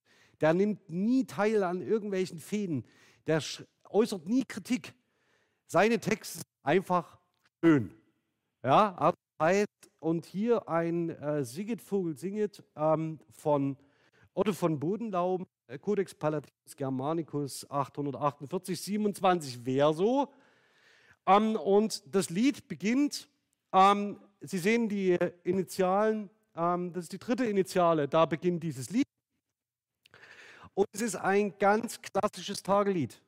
Der nimmt nie teil an irgendwelchen Fäden. Der äußert nie Kritik. Seine Texte sind einfach schön. Ja, heißt, und hier ein äh, Sigit Vogel singet ähm, von Otto von Bodenlauben. Äh, Codex Palatinus Germanicus 848, 27 Verso. Ähm, und das Lied beginnt, ähm, Sie sehen die Initialen, ähm, das ist die dritte Initiale, da beginnt dieses Lied. Und es ist ein ganz klassisches Tagelied.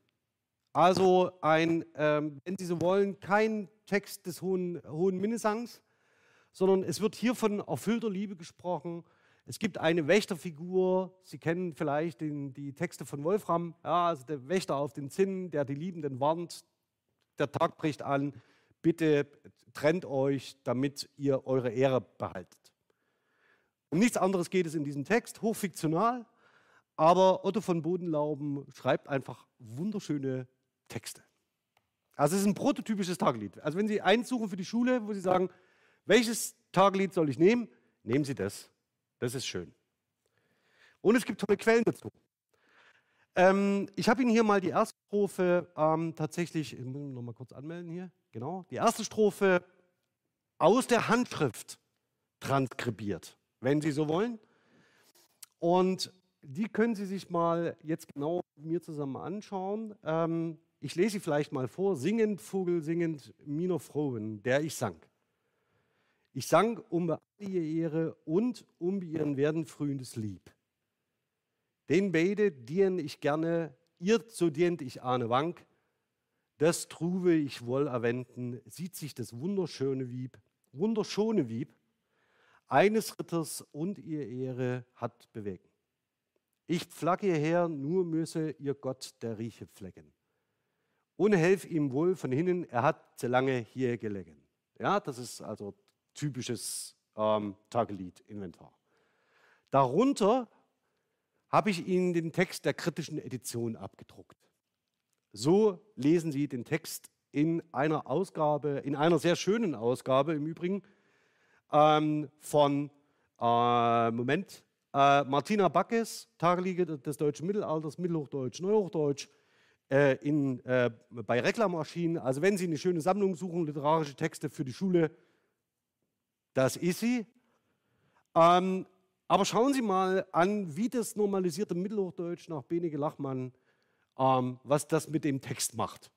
Also ein, ähm, wenn Sie so wollen, kein Text des hohen, hohen Minnesangs, sondern es wird hier von erfüllter Liebe gesprochen, es gibt eine Wächterfigur, Sie kennen vielleicht den, die Texte von Wolfram, ja, also der Wächter auf den Zinnen, der die Liebenden warnt, der Tag bricht an, bitte trennt euch, damit ihr eure Ehre behaltet. Um nichts anderes geht es in diesem Text, hochfiktional, aber Otto von Bodenlauben schreibt einfach wunderschöne Texte. Also es ist ein prototypisches Taglied. Also wenn Sie eins suchen für die Schule, wo Sie sagen, welches Taglied soll ich nehmen, nehmen Sie das. Das ist schön. Und es gibt tolle Quellen dazu. Ähm, ich habe Ihnen hier mal die erste ähm, tatsächlich, ich muss mich noch mal kurz anmelden hier, genau, die erste Strophe aus der Handschrift transkribiert, wenn Sie so wollen. Und die können Sie sich mal jetzt genau mit mir zusammen anschauen. Ähm, ich lese sie vielleicht mal vor. Singend, Vogel singend, Miner Frohen, der ich sang. Ich sang um ihr Ehre und um ihren werden frühendes Lieb. Den beide dien ich gerne, ihr so dient ich ahne Wank, das truwe ich wohl erwenden, sieht sich das wunderschöne Wieb, wunderschöne Wieb, eines Ritters und ihr Ehre hat bewegt. Ich pflacke hierher, nur müsse ihr Gott der Rieche pflecken. Ohne helf ihm wohl von hinnen, er hat zu lange hier gelegen. Ja, das ist also typisches ähm, Tagelied-Inventar. Darunter habe ich Ihnen den Text der kritischen Edition abgedruckt. So lesen Sie den Text in einer Ausgabe, in einer sehr schönen Ausgabe im Übrigen, ähm, von, äh, Moment, äh, Martina Backes, Tageliege des deutschen Mittelalters, Mittelhochdeutsch, Neuhochdeutsch, äh, in, äh, bei Reklam erschienen. Also wenn Sie eine schöne Sammlung suchen, literarische Texte für die Schule, das ist sie. Ähm, aber schauen Sie mal an, wie das normalisierte Mittelhochdeutsch nach Benige Lachmann, ähm, was das mit dem Text macht.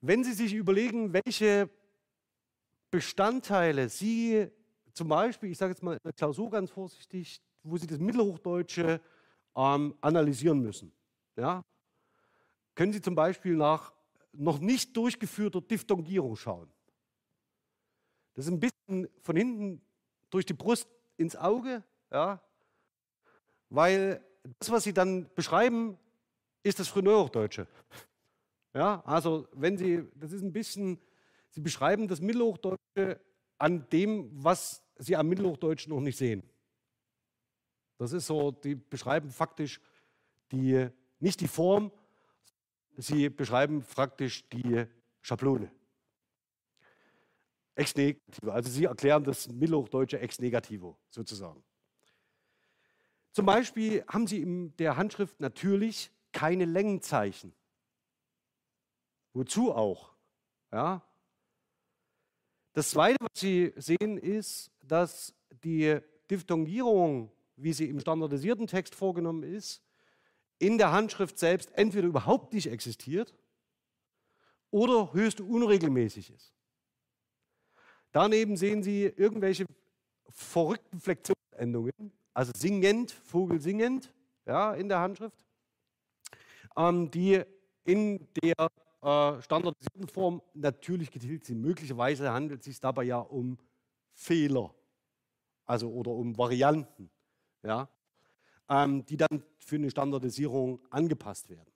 Wenn Sie sich überlegen, welche Bestandteile Sie zum Beispiel, ich sage jetzt mal in der Klausur ganz vorsichtig, wo Sie das Mittelhochdeutsche ähm, analysieren müssen, ja, können Sie zum Beispiel nach noch nicht durchgeführter Diphthongierung schauen. Das ist ein bisschen von hinten durch die Brust ins Auge, ja, weil das, was Sie dann beschreiben, ist das Frühneuhochdeutsche. Ja, also wenn Sie, das ist ein bisschen, Sie beschreiben das Mittelhochdeutsche an dem, was Sie am Mittelhochdeutschen noch nicht sehen. Das ist so, die beschreiben faktisch die, nicht die Form, sie beschreiben faktisch die Schablone. Ex negativo. Also sie erklären das Mittelhochdeutsche ex negativo sozusagen. Zum Beispiel haben sie in der Handschrift natürlich keine Längenzeichen. Wozu auch? Ja? Das Zweite, was Sie sehen, ist, dass die Diphthongierung, wie sie im standardisierten Text vorgenommen ist, in der Handschrift selbst entweder überhaupt nicht existiert oder höchst unregelmäßig ist. Daneben sehen Sie irgendwelche verrückten Flexionsendungen, also singend, Vogel singend, ja, in der Handschrift, ähm, die in der äh, standardisierten Form natürlich getilgt sind. Möglicherweise handelt es sich dabei ja um Fehler, also oder um Varianten, ja, ähm, die dann für eine Standardisierung angepasst werden.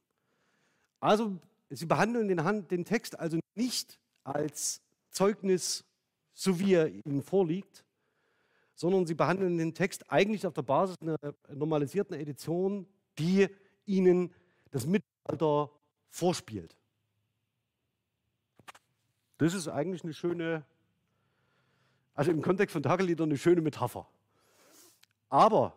Also Sie behandeln den, Hand, den Text also nicht als Zeugnis so wie er Ihnen vorliegt, sondern Sie behandeln den Text eigentlich auf der Basis einer normalisierten Edition, die Ihnen das Mittelalter vorspielt. Das ist eigentlich eine schöne, also im Kontext von Tageliedern eine schöne Metapher. Aber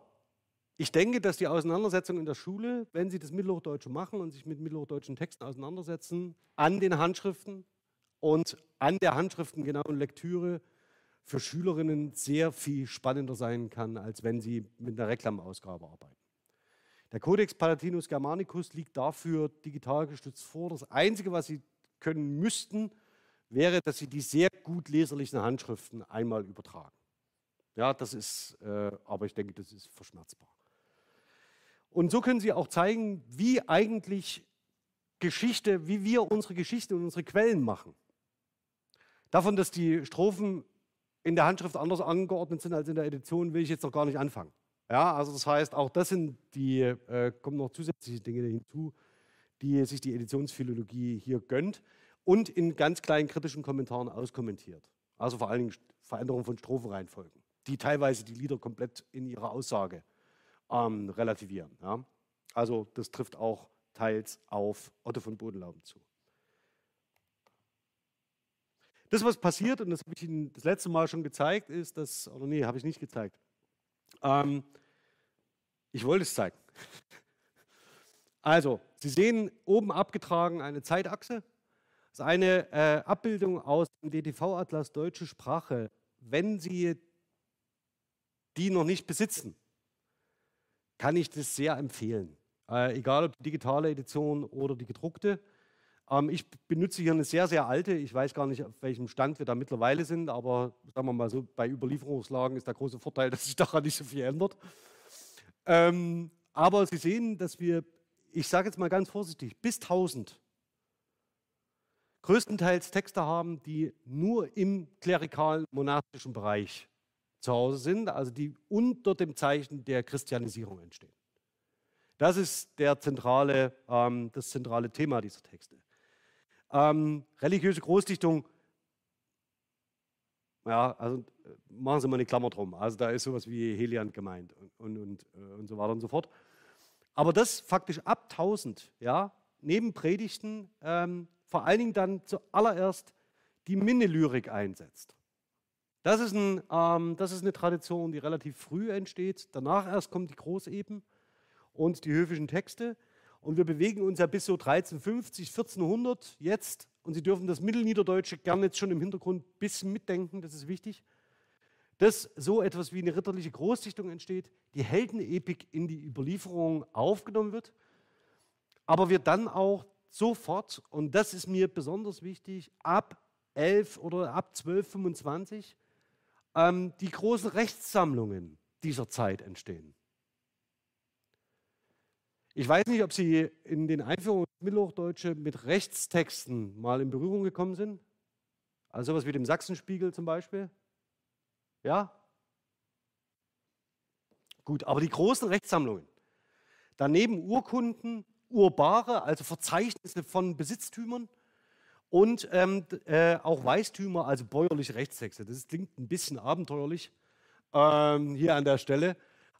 ich denke, dass die Auseinandersetzung in der Schule, wenn Sie das Mittelhochdeutsche machen und sich mit mittelhochdeutschen Texten auseinandersetzen, an den Handschriften, und an der handschriftengenauen Lektüre für Schülerinnen sehr viel spannender sein kann, als wenn sie mit einer Reklamausgabe arbeiten. Der Codex Palatinus Germanicus liegt dafür digital gestützt vor. Das Einzige, was Sie können müssten, wäre, dass Sie die sehr gut leserlichen Handschriften einmal übertragen. Ja, das ist, äh, aber ich denke, das ist verschmerzbar. Und so können Sie auch zeigen, wie eigentlich Geschichte, wie wir unsere Geschichte und unsere Quellen machen. Davon, dass die Strophen in der Handschrift anders angeordnet sind als in der Edition, will ich jetzt noch gar nicht anfangen. Ja, also das heißt, auch das sind die, äh, kommen noch zusätzliche Dinge hinzu, die sich die Editionsphilologie hier gönnt und in ganz kleinen kritischen Kommentaren auskommentiert. Also vor allen Dingen Veränderungen von Strophenreihenfolgen, die teilweise die Lieder komplett in ihrer Aussage ähm, relativieren. Ja. Also das trifft auch teils auf Otto von Bodenlauben zu. Das, was passiert, und das habe ich Ihnen das letzte Mal schon gezeigt, ist, dass, oder nee, habe ich nicht gezeigt. Ähm, ich wollte es zeigen. Also, Sie sehen oben abgetragen eine Zeitachse. Das ist eine äh, Abbildung aus dem DTV-Atlas Deutsche Sprache. Wenn Sie die noch nicht besitzen, kann ich das sehr empfehlen. Äh, egal ob die digitale Edition oder die gedruckte. Ähm, ich benutze hier eine sehr, sehr alte. Ich weiß gar nicht, auf welchem Stand wir da mittlerweile sind, aber sagen wir mal so, bei Überlieferungslagen ist der große Vorteil, dass sich daran nicht so viel ändert. Ähm, aber Sie sehen, dass wir, ich sage jetzt mal ganz vorsichtig, bis 1000 größtenteils Texte haben, die nur im klerikal-monastischen Bereich zu Hause sind, also die unter dem Zeichen der Christianisierung entstehen. Das ist der zentrale, ähm, das zentrale Thema dieser Texte. Ähm, religiöse Großdichtung, ja, also äh, machen Sie mal eine Klammer drum. Also da ist sowas wie Heliant gemeint und, und, und, äh, so weiter und so fort. Aber das faktisch ab 1000, ja, neben Predigten, ähm, vor allen Dingen dann zuallererst die Minne-Lyrik einsetzt. Das ist, ein, ähm, das ist eine Tradition, die relativ früh entsteht. Danach erst kommen die Großeben und die höfischen Texte. Und wir bewegen uns ja bis so 1350, 1400 jetzt. Und Sie dürfen das Mittelniederdeutsche gerne jetzt schon im Hintergrund ein bisschen mitdenken, das ist wichtig. Dass so etwas wie eine ritterliche Großdichtung entsteht, die Heldenepik in die Überlieferung aufgenommen wird, aber wir dann auch sofort, und das ist mir besonders wichtig, ab 11 oder ab 1225 ähm, die großen Rechtssammlungen dieser Zeit entstehen. Ich weiß nicht, ob Sie in den Einführungen ins Mittelhochdeutsche mit Rechtstexten mal in Berührung gekommen sind. Also sowas wie dem Sachsenspiegel zum Beispiel. Ja? Gut, aber die großen Rechtssammlungen, daneben Urkunden, Urbare, also Verzeichnisse von Besitztümern und ähm, äh, auch Weistümer, also bäuerliche Rechtstexte. Das klingt ein bisschen abenteuerlich ähm, hier an der Stelle.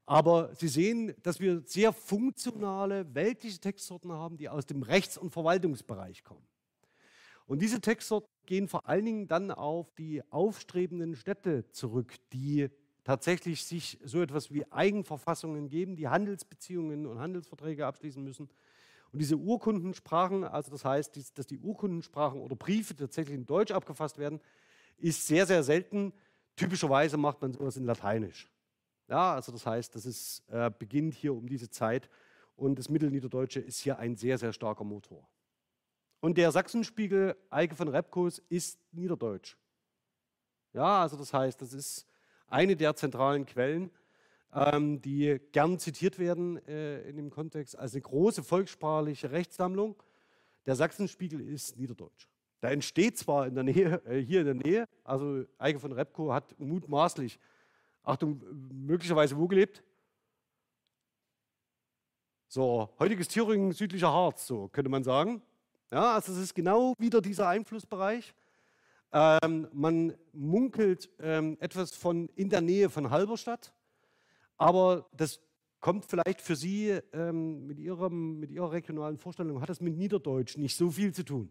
Aber Sie sehen, dass wir sehr funktionale weltliche Textsorten haben, die aus dem Rechts- und Verwaltungsbereich kommen. Und diese Textsorten gehen vor allen Dingen dann auf die aufstrebenden Städte zurück, die tatsächlich sich so etwas wie Eigenverfassungen geben, die Handelsbeziehungen und Handelsverträge abschließen müssen. Und diese Urkundensprachen, also das heißt, dass die Urkundensprachen oder Briefe tatsächlich in Deutsch abgefasst werden, ist sehr, sehr selten. Typischerweise macht man sowas in Lateinisch. Ja, also das heißt, das ist, äh, beginnt hier um diese Zeit und das Mittelniederdeutsche ist hier ein sehr, sehr starker Motor. Und der Sachsenspiegel Eike von Repkos ist Niederdeutsch. Ja, also das heißt, das ist eine der zentralen Quellen, ähm, die gern zitiert werden äh, in dem Kontext als eine große volkssprachliche Rechtssammlung. Der Sachsenspiegel ist Niederdeutsch. Da entsteht zwar in der Nähe, äh, hier in der Nähe, also Eike von Repko hat mutmaßlich Achtung, möglicherweise wo gelebt? So, heutiges Thüringen, südlicher Harz, so könnte man sagen. Ja, also es ist genau wieder dieser Einflussbereich. Ähm, man munkelt ähm, etwas von in der Nähe von Halberstadt, aber das kommt vielleicht für Sie ähm, mit, Ihrem, mit Ihrer regionalen Vorstellung, hat das mit Niederdeutsch nicht so viel zu tun.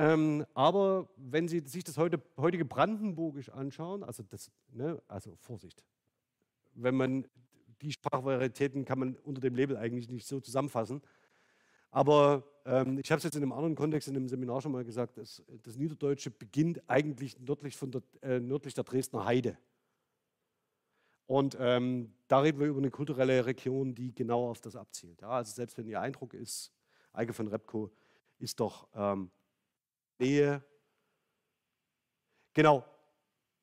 Ähm, aber wenn Sie sich das heute, heutige Brandenburgisch anschauen, also, das, ne, also Vorsicht, wenn man die Sprachvarietäten kann man unter dem Label eigentlich nicht so zusammenfassen. Aber ähm, ich habe es jetzt in einem anderen Kontext in einem Seminar schon mal gesagt, das, das Niederdeutsche beginnt eigentlich nördlich, von der, äh, nördlich der Dresdner Heide. Und ähm, da reden wir über eine kulturelle Region, die genau auf das abzielt. Ja, also selbst wenn Ihr Eindruck ist, Eike von Repko ist doch ähm, Nähe. Genau.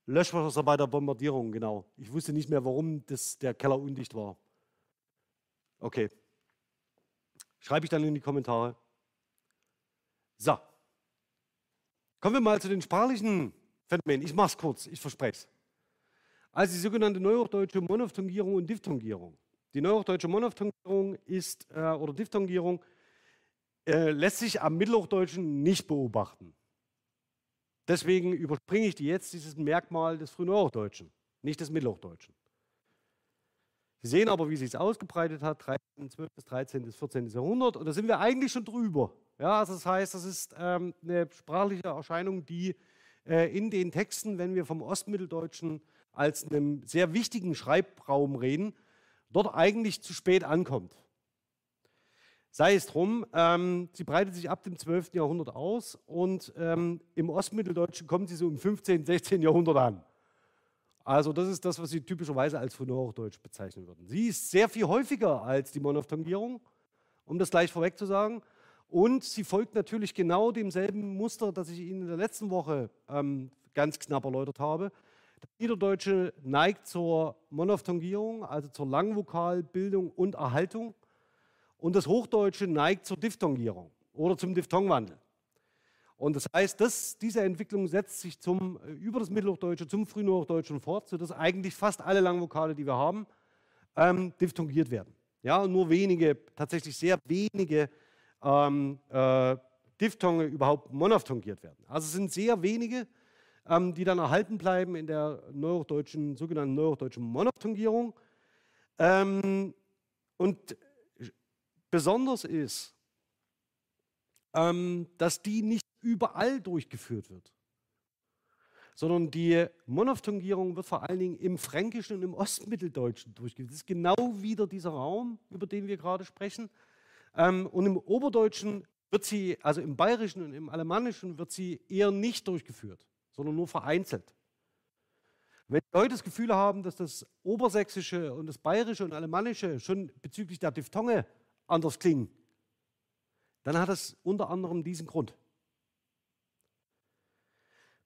Löschwasser bei der Bombardierung, genau. Ich wusste nicht mehr, warum das, der Keller undicht war. Okay. Schreibe ich dann in die Kommentare. So. Kommen wir mal zu den sprachlichen Phänomenen. Ich mache es kurz, ich verspreche es. Also die sogenannte neuhochdeutsche Monophthongierung und Diphthongierung. Die neuhochdeutsche Monophthongierung ist, äh, oder Diphthongierung äh, lässt sich am Mittelhochdeutschen nicht beobachten. Deswegen überspringe ich die jetzt, dieses Merkmal des frühen Hochdeutschen, nicht des Mittelhochdeutschen. Sie sehen aber, wie sich es ausgebreitet hat, 13, 12. bis 13. bis 14. Jahrhundert. Und da sind wir eigentlich schon drüber. Ja, also das heißt, das ist ähm, eine sprachliche Erscheinung, die äh, in den Texten, wenn wir vom Ostmitteldeutschen als einem sehr wichtigen Schreibraum reden, dort eigentlich zu spät ankommt. Sei es drum, ähm, sie breitet sich ab dem 12. Jahrhundert aus und ähm, im Ostmitteldeutschen kommt sie so im 15., 16. Jahrhundert an. Also das ist das, was Sie typischerweise als Frühhochdeutsch bezeichnen würden. Sie ist sehr viel häufiger als die Monophthongierung, um das gleich vorweg zu sagen. Und sie folgt natürlich genau demselben Muster, das ich Ihnen in der letzten Woche ähm, ganz knapp erläutert habe. Das Niederdeutsche neigt zur Monophthongierung, also zur Langvokalbildung und Erhaltung. Und das Hochdeutsche neigt zur Diphthongierung oder zum Diphthongwandel. Und das heißt, dass diese Entwicklung setzt sich zum, äh, über das Mittelhochdeutsche zum Frühhochdeutschen fort, sodass eigentlich fast alle Langvokale, die wir haben, ähm, diphthongiert werden. Ja, und nur wenige, tatsächlich sehr wenige ähm, äh, Diphthonge überhaupt monophthongiert werden. Also es sind sehr wenige, ähm, die dann erhalten bleiben in der neuhochdeutschen, sogenannten neuhochdeutschen Monophthongierung. Ähm, und besonders ist, ähm, dass die nicht überall durchgeführt wird, sondern die Monophthongierung wird vor allen Dingen im Fränkischen und im Ostmitteldeutschen durchgeführt. Das ist genau wieder dieser Raum, über den wir gerade sprechen. Ähm, und im Oberdeutschen wird sie, also im Bayerischen und im Alemannischen, wird sie eher nicht durchgeführt, sondern nur vereinzelt. Wenn Leute das Gefühl haben, dass das Obersächsische und das Bayerische und Alemannische schon bezüglich der Diphthonge anders klingen, dann hat das unter anderem diesen Grund.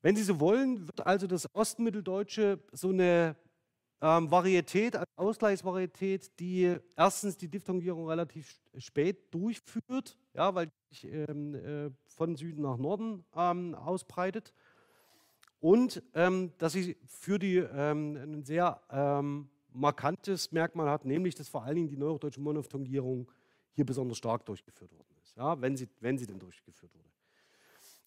Wenn Sie so wollen, wird also das Ostmitteldeutsche so eine ähm, Varietät, eine Ausgleichsvarietät, die erstens die Diphthongierung relativ spät durchführt, ja, weil sich ähm, äh, von Süden nach Norden ähm, ausbreitet und ähm, dass sie für die ähm, ein sehr ähm, markantes Merkmal hat, nämlich dass vor allen Dingen die neuhochdeutsche Monophthongierung hier besonders stark durchgeführt worden ist, ja, wenn, sie, wenn sie denn durchgeführt wurde.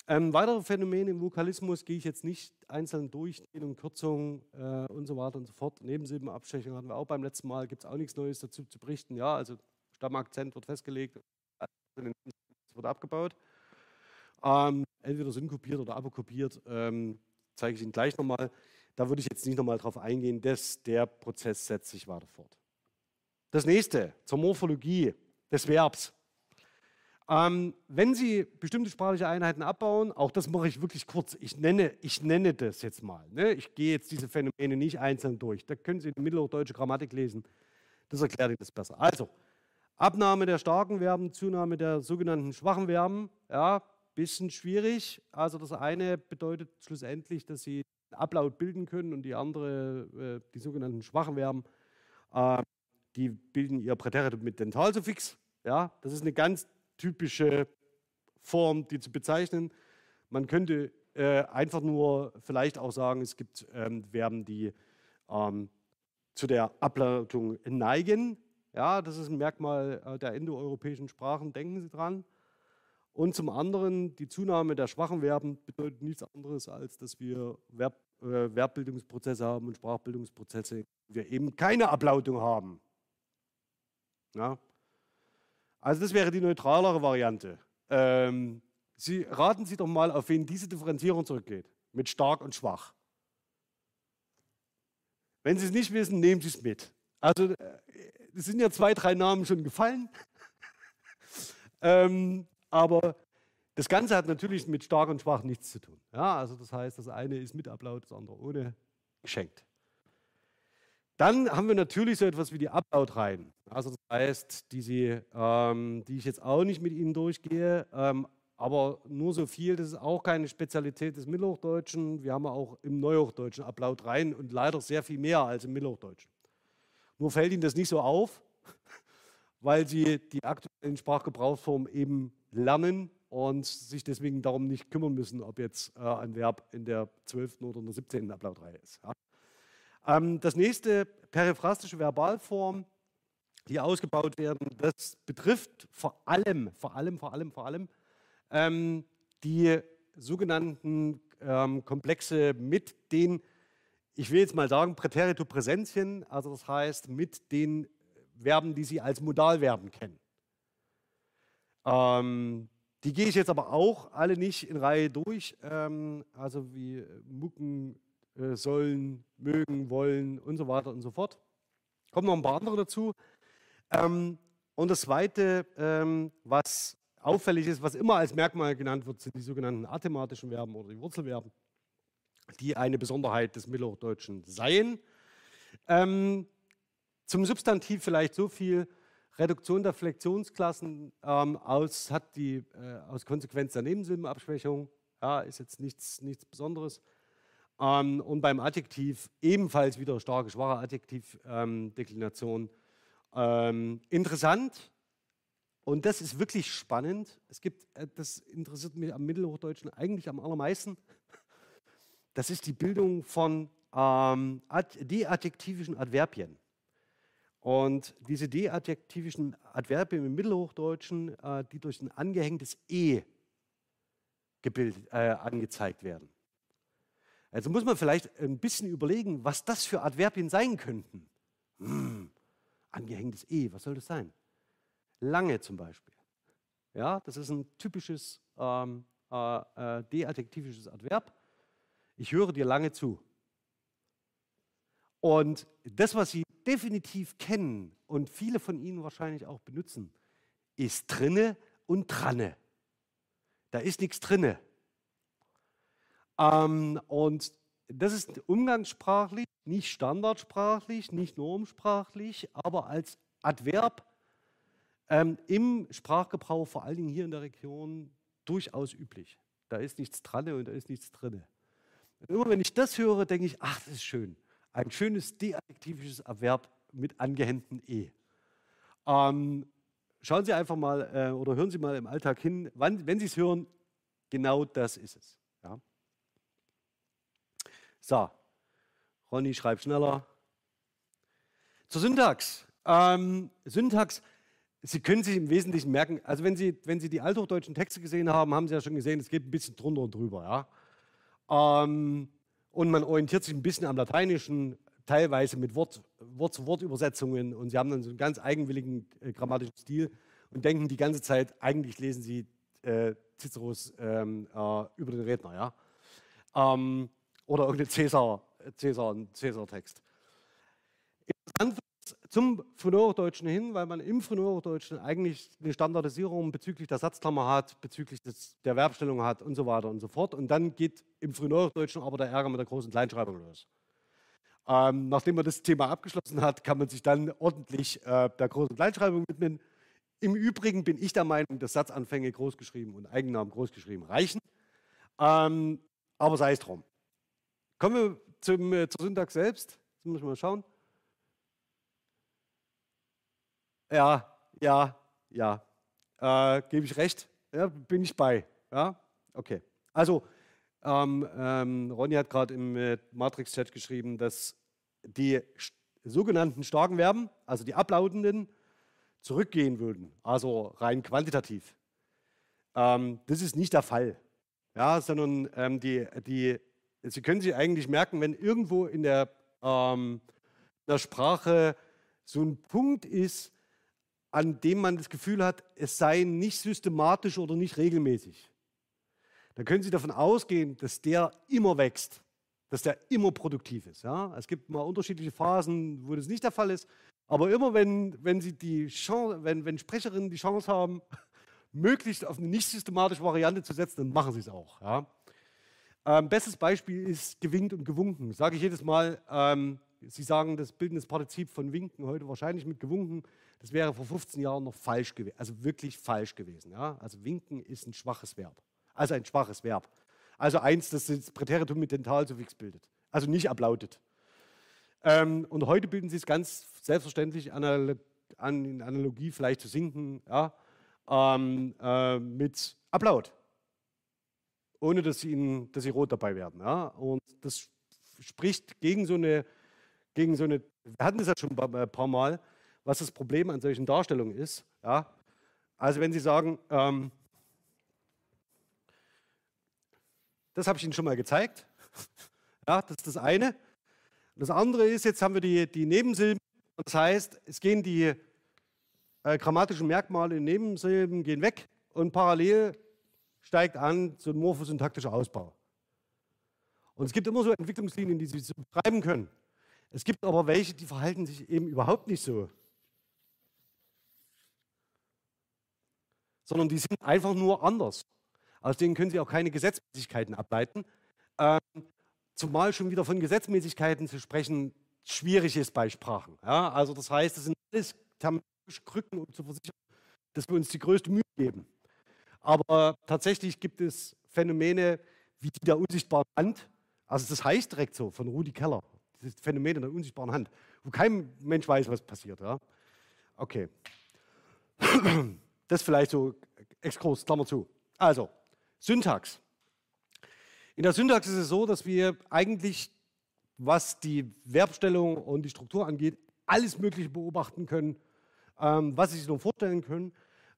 Ähm, weitere Phänomene im Vokalismus gehe ich jetzt nicht einzeln durch, und Kürzungen äh, und so weiter und so fort. Nebensilbenabstechung hatten wir auch beim letzten Mal, gibt es auch nichts Neues dazu zu berichten. Ja, also Stammakzent wird festgelegt, wird abgebaut. Ähm, entweder synkopiert oder apokopiert, ähm, zeige ich Ihnen gleich nochmal. Da würde ich jetzt nicht nochmal drauf eingehen, dass der Prozess setzt sich weiter fort. Das nächste, zur Morphologie des Verbs. Ähm, wenn Sie bestimmte sprachliche Einheiten abbauen, auch das mache ich wirklich kurz, ich nenne, ich nenne das jetzt mal. Ne? Ich gehe jetzt diese Phänomene nicht einzeln durch. Da können Sie die mittelhochdeutsche Grammatik lesen. Das erklärt Ihnen das besser. Also, Abnahme der starken Verben, Zunahme der sogenannten schwachen Verben. Ja, bisschen schwierig. Also das eine bedeutet schlussendlich, dass Sie Ablaut bilden können und die andere, äh, die sogenannten schwachen Verben, äh, die bilden ihr Präteritum mit Dentalsuffix. Ja, das ist eine ganz typische Form, die zu bezeichnen. Man könnte äh, einfach nur vielleicht auch sagen, es gibt ähm, Verben, die ähm, zu der Ableitung neigen. Ja, das ist ein Merkmal äh, der indoeuropäischen Sprachen, denken Sie dran. Und zum anderen, die Zunahme der schwachen Verben bedeutet nichts anderes, als dass wir Verb, äh, Verbbildungsprozesse haben und Sprachbildungsprozesse, wir eben keine Ablautung haben. Ja, also das wäre die neutralere Variante. Ähm, Sie raten Sie doch mal, auf wen diese Differenzierung zurückgeht. Mit stark und schwach. Wenn Sie es nicht wissen, nehmen Sie es mit. Also äh, es sind ja zwei, drei Namen schon gefallen. ähm, aber das Ganze hat natürlich mit stark und schwach nichts zu tun. Ja, also das heißt, das eine ist mit Ablaut, das andere ohne geschenkt. Dann haben wir natürlich so etwas wie die Ablautreihen. Also das heißt, die, sie, ähm, die ich jetzt auch nicht mit Ihnen durchgehe, ähm, aber nur so viel, das ist auch keine Spezialität des Mittelhochdeutschen. Wir haben auch im Neuhochdeutschen Ablautreihen und leider sehr viel mehr als im Mittelhochdeutschen. Nur fällt Ihnen das nicht so auf, weil Sie die aktuellen Sprachgebrauchsformen eben lernen und sich deswegen darum nicht kümmern müssen, ob jetzt äh, ein Verb in der 12. oder in der 17. Ablautreihe ist. Ja. Ähm, das nächste, periphrastische Verbalform, die ausgebaut werden, das betrifft vor allem, vor allem, vor allem, vor allem ähm, die sogenannten ähm, Komplexe mit den, ich will jetzt mal sagen, Präterito-Präsenzien, also das heißt mit den Verben, die Sie als Modalverben kennen. Ähm, die gehe ich jetzt aber auch alle nicht in Reihe durch, ähm, also wie Mucken, sollen, mögen, wollen und so weiter und so fort. Kommen noch ein paar andere dazu. Ähm, und das Zweite, ähm, was auffällig ist, was immer als Merkmal genannt wird, sind die sogenannten athematischen Verben oder die Wurzelverben, die eine Besonderheit des Mittelhochdeutschen seien. Ähm, zum Substantiv vielleicht so viel. Reduktion der Flexionsklassen ähm, aus, hat die, äh, aus Konsequenz der Nebensilbenabschwächung, ja, ist jetzt nichts, nichts Besonderes. Ähm, und beim Adjektiv ebenfalls wieder starke, schwache Adjektivdeklination. Ähm, interessant, Und das ist wirklich spannend. Es gibt, äh, das interessiert mich am Mittelhochdeutschen eigentlich am allermeisten. Das ist die Bildung von ähm, deadjektivischen Adverbien. Und diese deadjektivischen Adverbien im Mittelhochdeutschen, äh, die durch ein angehängtes E gebildet, äh, angezeigt werden. Also muss man vielleicht ein bisschen überlegen, was das für Adverbien sein könnten. Hm, angehängtes E, was soll das sein? Lange zum Beispiel. Ja, das ist ein typisches ähm, äh, äh, deadjektivisches Adverb. Ich höre dir lange zu. Und das, was Sie definitiv kennen und viele von Ihnen wahrscheinlich auch benutzen, ist drinne und dranne. Da ist nichts drinne. Ähm, und das ist umgangssprachlich, nicht standardsprachlich, nicht normsprachlich, aber als Adverb ähm, im Sprachgebrauch, vor allen Dingen hier in der Region, durchaus üblich. Da ist nichts dran und da ist nichts drin. Immer wenn ich das höre, denke ich, ach, das ist schön. Ein schönes deadjektivisches Erwerb mit angehängtem E. Ähm, schauen Sie einfach mal äh, oder hören Sie mal im Alltag hin, wann, wenn Sie es hören, genau das ist es. So, Ronny schreibt schneller. Zur Syntax. Ähm, Syntax, Sie können sich im Wesentlichen merken, also wenn Sie, wenn Sie die althochdeutschen Texte gesehen haben, haben Sie ja schon gesehen, es geht ein bisschen drunter und drüber. Ja? Ähm, und man orientiert sich ein bisschen am Lateinischen, teilweise mit Wort-zu-Wort-Übersetzungen und Sie haben dann so einen ganz eigenwilligen äh, grammatischen Stil und denken die ganze Zeit, eigentlich lesen Sie äh, Ciceros ähm, äh, über den Redner. Ja? Ähm, oder irgendein Cäsar, Cäsar, Cäsar-Text. Zum Frühhochdeutschen hin, weil man im Frühhochdeutschen eigentlich eine Standardisierung bezüglich der Satzklammer hat, bezüglich des, der Verbstellung hat und so weiter und so fort. Und dann geht im Frühhochdeutschen aber der Ärger mit der großen Kleinschreibung los. Ähm, nachdem man das Thema abgeschlossen hat, kann man sich dann ordentlich äh, der großen Kleinschreibung widmen. Im Übrigen bin ich der Meinung, dass Satzanfänge großgeschrieben und Eigennamen großgeschrieben reichen. Ähm, aber sei es drum. Kommen wir zum, äh, zur Syntax selbst. Jetzt muss ich mal schauen. Ja, ja, ja. Äh, Gebe ich recht? Ja, bin ich bei. Ja, okay. Also, ähm, ähm, Ronny hat gerade im äh, Matrix-Chat geschrieben, dass die sogenannten starken Verben, also die ablautenden, zurückgehen würden, also rein quantitativ. Ähm, das ist nicht der Fall, ja, sondern ähm, die, die Sie können sich eigentlich merken, wenn irgendwo in der, ähm, der Sprache so ein Punkt ist, an dem man das Gefühl hat, es sei nicht systematisch oder nicht regelmäßig, dann können Sie davon ausgehen, dass der immer wächst, dass der immer produktiv ist. Ja? Es gibt mal unterschiedliche Phasen, wo das nicht der Fall ist, aber immer wenn, wenn, Sie die Chance, wenn, wenn Sprecherinnen die Chance haben, möglichst auf eine nicht systematische Variante zu setzen, dann machen sie es auch. Ja? Ähm, bestes Beispiel ist gewinkt und gewunken. Sage ich jedes Mal, ähm, Sie sagen das bildendes Partizip von winken heute wahrscheinlich mit gewunken. Das wäre vor 15 Jahren noch falsch gewesen, also wirklich falsch gewesen. Ja? Also winken ist ein schwaches Verb. Also ein schwaches Verb. Also eins, das das Präteritum mit Dentalsuffix bildet. Also nicht ablautet. Ähm, und heute bilden Sie es ganz selbstverständlich analog, an, in Analogie vielleicht zu sinken ja? ähm, äh, mit Ablaut ohne dass sie, ihnen, dass sie rot dabei werden. Ja? Und das spricht gegen so, eine, gegen so eine, wir hatten das ja schon ein paar Mal, was das Problem an solchen Darstellungen ist. Ja? Also wenn Sie sagen, ähm, das habe ich Ihnen schon mal gezeigt, ja, das ist das eine. Das andere ist, jetzt haben wir die, die Nebensilben, das heißt, es gehen die äh, grammatischen Merkmale in Nebensilben gehen weg und parallel steigt an so ein morphosyntaktischer Ausbau. Und es gibt immer so Entwicklungslinien, die Sie so beschreiben können. Es gibt aber welche, die verhalten sich eben überhaupt nicht so. Sondern die sind einfach nur anders. Aus denen können Sie auch keine Gesetzmäßigkeiten ableiten. Ähm, zumal schon wieder von Gesetzmäßigkeiten zu sprechen schwierig ist bei Sprachen. Ja, also das heißt, das sind alles terminologische Krücken, um zu versichern, dass wir uns die größte Mühe geben. Aber tatsächlich gibt es Phänomene wie die der unsichtbaren Hand. Also das heißt direkt so von Rudi Keller, dieses Phänomen der unsichtbaren Hand, wo kein Mensch weiß, was passiert. Ja? Okay. das vielleicht so Exkurs, Klammer zu. Also, Syntax. In der Syntax ist es so, dass wir eigentlich, was die Verbstellung und die Struktur angeht, alles Mögliche beobachten können, ähm, was Sie sich nur vorstellen können.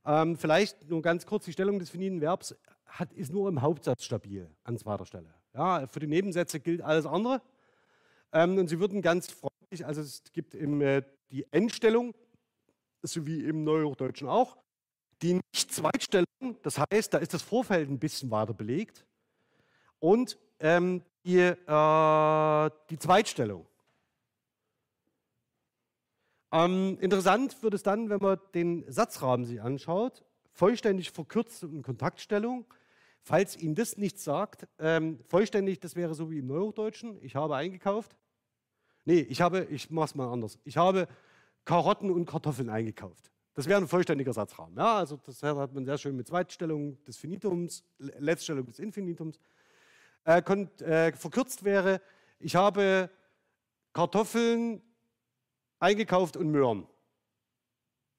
Ähm, vielleicht nur ganz kurz, die Stellung des finiten Verbs hat, ist nur im Hauptsatz stabil an zweiter Stelle. Ja, für die Nebensätze gilt alles andere. Ähm, und Sie würden ganz freundlich, also es gibt im, äh, die Endstellung, so wie im Neuhochdeutschen auch, die Nicht-Zweitstellung, das heißt, da ist das Vorfeld ein bisschen weiter belegt. Und ähm, die, äh, die Zweitstellung. Ähm, interessant wird es dann, wenn man den Satzrahmen sich anschaut, vollständig verkürzt und Kontaktstellung. Falls Ihnen das nichts sagt, ähm, vollständig, das wäre so wie im Neuhochdeutschen. Ich habe eingekauft. Nee, ich habe, ich mache es mal anders. Ich habe Karotten und Kartoffeln eingekauft. Das wäre ein vollständiger Satzrahmen. Ja, also das hat man sehr schön mit Zweitstellung des Finitums, Letztstellung des Infinitums. Äh, äh, verkürzt wäre, ich habe Kartoffeln eingekauft und Möhren.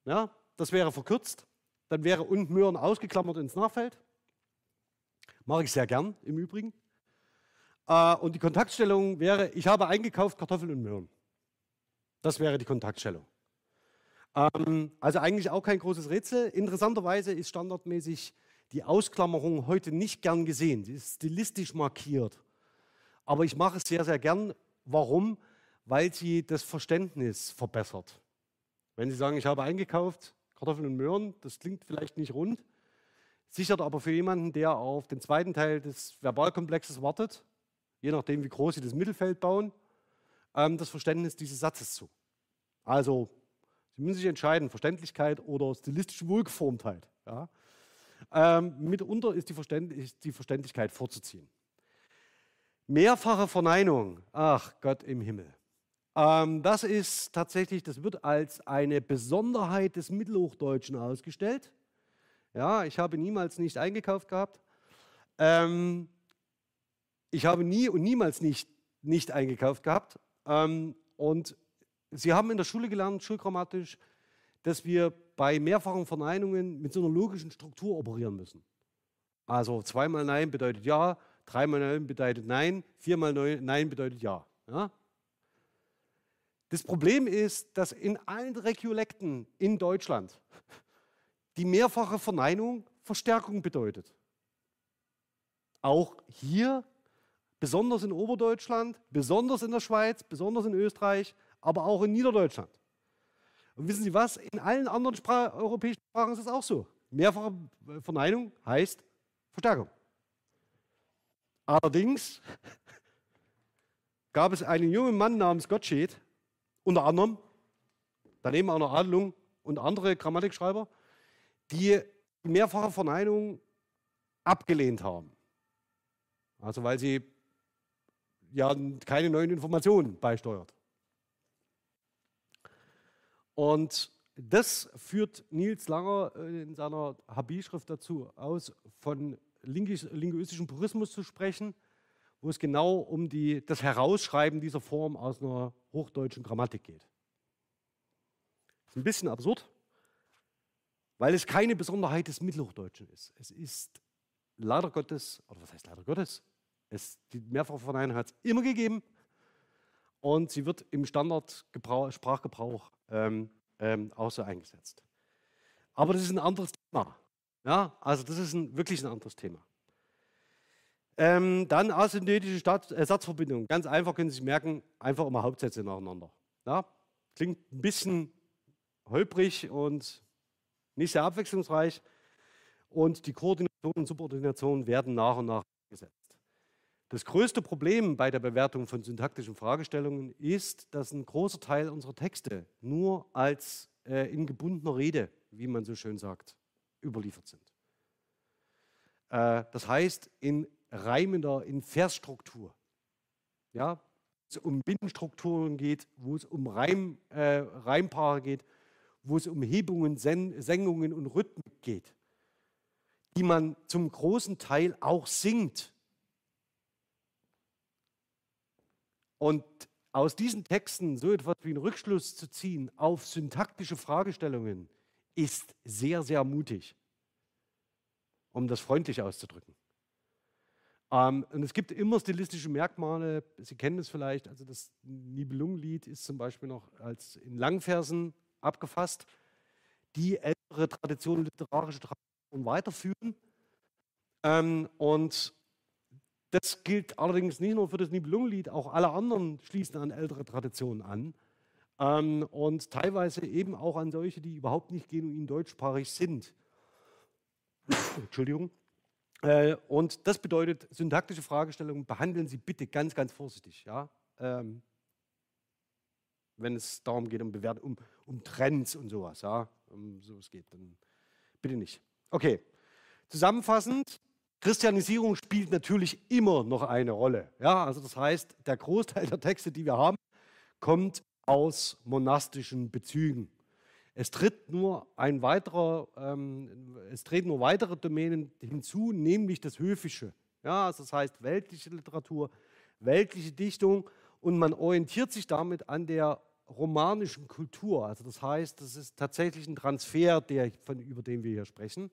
Ja, das wäre verkürzt. Dann wäre und Möhren ausgeklammert ins Nachfeld. Mache ich sehr gern im Übrigen. Äh, und die Kontaktstellung wäre, ich habe eingekauft Kartoffeln und Möhren. Das wäre die Kontaktstellung. Ähm, also eigentlich auch kein großes Rätsel. Interessanterweise ist standardmäßig die Ausklammerung heute nicht gern gesehen. Sie ist stilistisch markiert. Aber ich mache es sehr, sehr gern. Warum? Weil sie das Verständnis verbessert. Wenn Sie sagen, ich habe eingekauft Kartoffeln und Möhren, das klingt vielleicht nicht rund, sichert aber für jemanden, der auf den zweiten Teil des Verbalkomplexes wartet, je nachdem, wie groß Sie das Mittelfeld bauen, ähm, das Verständnis dieses Satzes zu. Also, Sie müssen sich entscheiden, Verständlichkeit oder stilistische Wohlgeformtheit. Ja? Ähm, mitunter ist die, ist die Verständlichkeit vorzuziehen. Mehrfache Verneinung, ach Gott im Himmel. Ähm, das ist tatsächlich, das wird als eine Besonderheit des Mittelhochdeutschen ausgestellt. Ja, ich habe niemals nicht eingekauft gehabt. Ähm, ich habe nie und niemals nicht, nicht eingekauft gehabt. Ähm, und Sie haben in der Schule gelernt, schulgrammatisch, dass wir bei mehrfachen Verneinungen mit so einer logischen Struktur operieren müssen. Also zweimal Nein bedeutet Ja, dreimal Nein bedeutet Nein, viermal Nein bedeutet Ja. ja? Das Problem ist, dass in allen Regiolekten in Deutschland die mehrfache Verneinung Verstärkung bedeutet. Auch hier, besonders in Oberdeutschland, besonders in der Schweiz, besonders in Österreich, aber auch in Niederdeutschland. Und wissen Sie was? In allen anderen Spra europäischen Sprachen ist es auch so. Mehrfache Verneinung heißt Verstärkung. Allerdings gab es einen jungen Mann namens Gottsched, unter anderem, daneben auch noch Adelung und andere Grammatikschreiber, die mehrfache Verneinung abgelehnt haben. Also weil sie ja keine neuen Informationen beisteuert. Und das führt Nils Langer äh, in seiner Habi-Schrift dazu aus, von linguistischem Purismus zu sprechen wo es genau um die, das Herausschreiben dieser Form aus einer hochdeutschen Grammatik geht. Das ist ein bisschen absurd, weil es keine Besonderheit des Mittelhochdeutschen ist. Es ist leider Gottes, oder was heißt leider Gottes? Es, die Mehrfachverneinung hat es immer gegeben und sie wird im Standardsprachgebrauch ähm, ähm, auch so eingesetzt. Aber das ist ein anderes Thema. Ja, also das ist ein, wirklich ein anderes Thema. Ähm, dann asynthetische Stat äh. Ganz einfach können Sie sich merken, einfach immer Hauptsätze nacheinander. Ja? Klingt ein bisschen holprig und nicht sehr abwechslungsreich. Und die Koordination und Subordination werden nach und nach gesetzt. Das größte Problem bei der Bewertung von syntaktischen Fragestellungen ist, dass ein großer Teil unserer Texte nur als äh, in gebundener Rede, wie man so schön sagt, überliefert sind. Äh, das heißt, in reimender, in Versstruktur. Ja, es um Binnenstrukturen geht, wo es um Reim, äh, Reimpaare geht, wo es um Hebungen, Sen Senkungen und Rhythmen geht, die man zum großen Teil auch singt. Und aus diesen Texten so etwas wie einen Rückschluss zu ziehen auf syntaktische Fragestellungen ist sehr, sehr mutig, um das freundlich auszudrücken. Ähm, und es gibt immer stilistische Merkmale, Sie kennen es vielleicht, also das Nibelungenlied ist zum Beispiel noch als in Langversen abgefasst, die ältere Tradition, literarische Tradition weiterführen. Ähm, und das gilt allerdings nicht nur für das Nibelungenlied, auch alle anderen schließen an ältere Traditionen an. Ähm, und teilweise eben auch an solche, die überhaupt nicht genuin deutschsprachig sind. Entschuldigung. Äh, und das bedeutet, syntaktische Fragestellungen behandeln Sie bitte ganz, ganz vorsichtig. Ja? Ähm, wenn es darum geht, um, Bewert um, um Trends und sowas. Ja? Um sowas geht, dann bitte nicht. Okay, zusammenfassend, Christianisierung spielt natürlich immer noch eine Rolle. Ja? Also das heißt, der Großteil der Texte, die wir haben, kommt aus monastischen Bezügen. Es tritt nur ein weiterer, ähm, es treten nur weitere Domänen hinzu, nämlich das Höfische. Ja, also das heißt weltliche Literatur, weltliche Dichtung und man orientiert sich damit an der romanischen Kultur. Also das heißt, das ist tatsächlich ein Transfer, der, von, über den wir hier sprechen.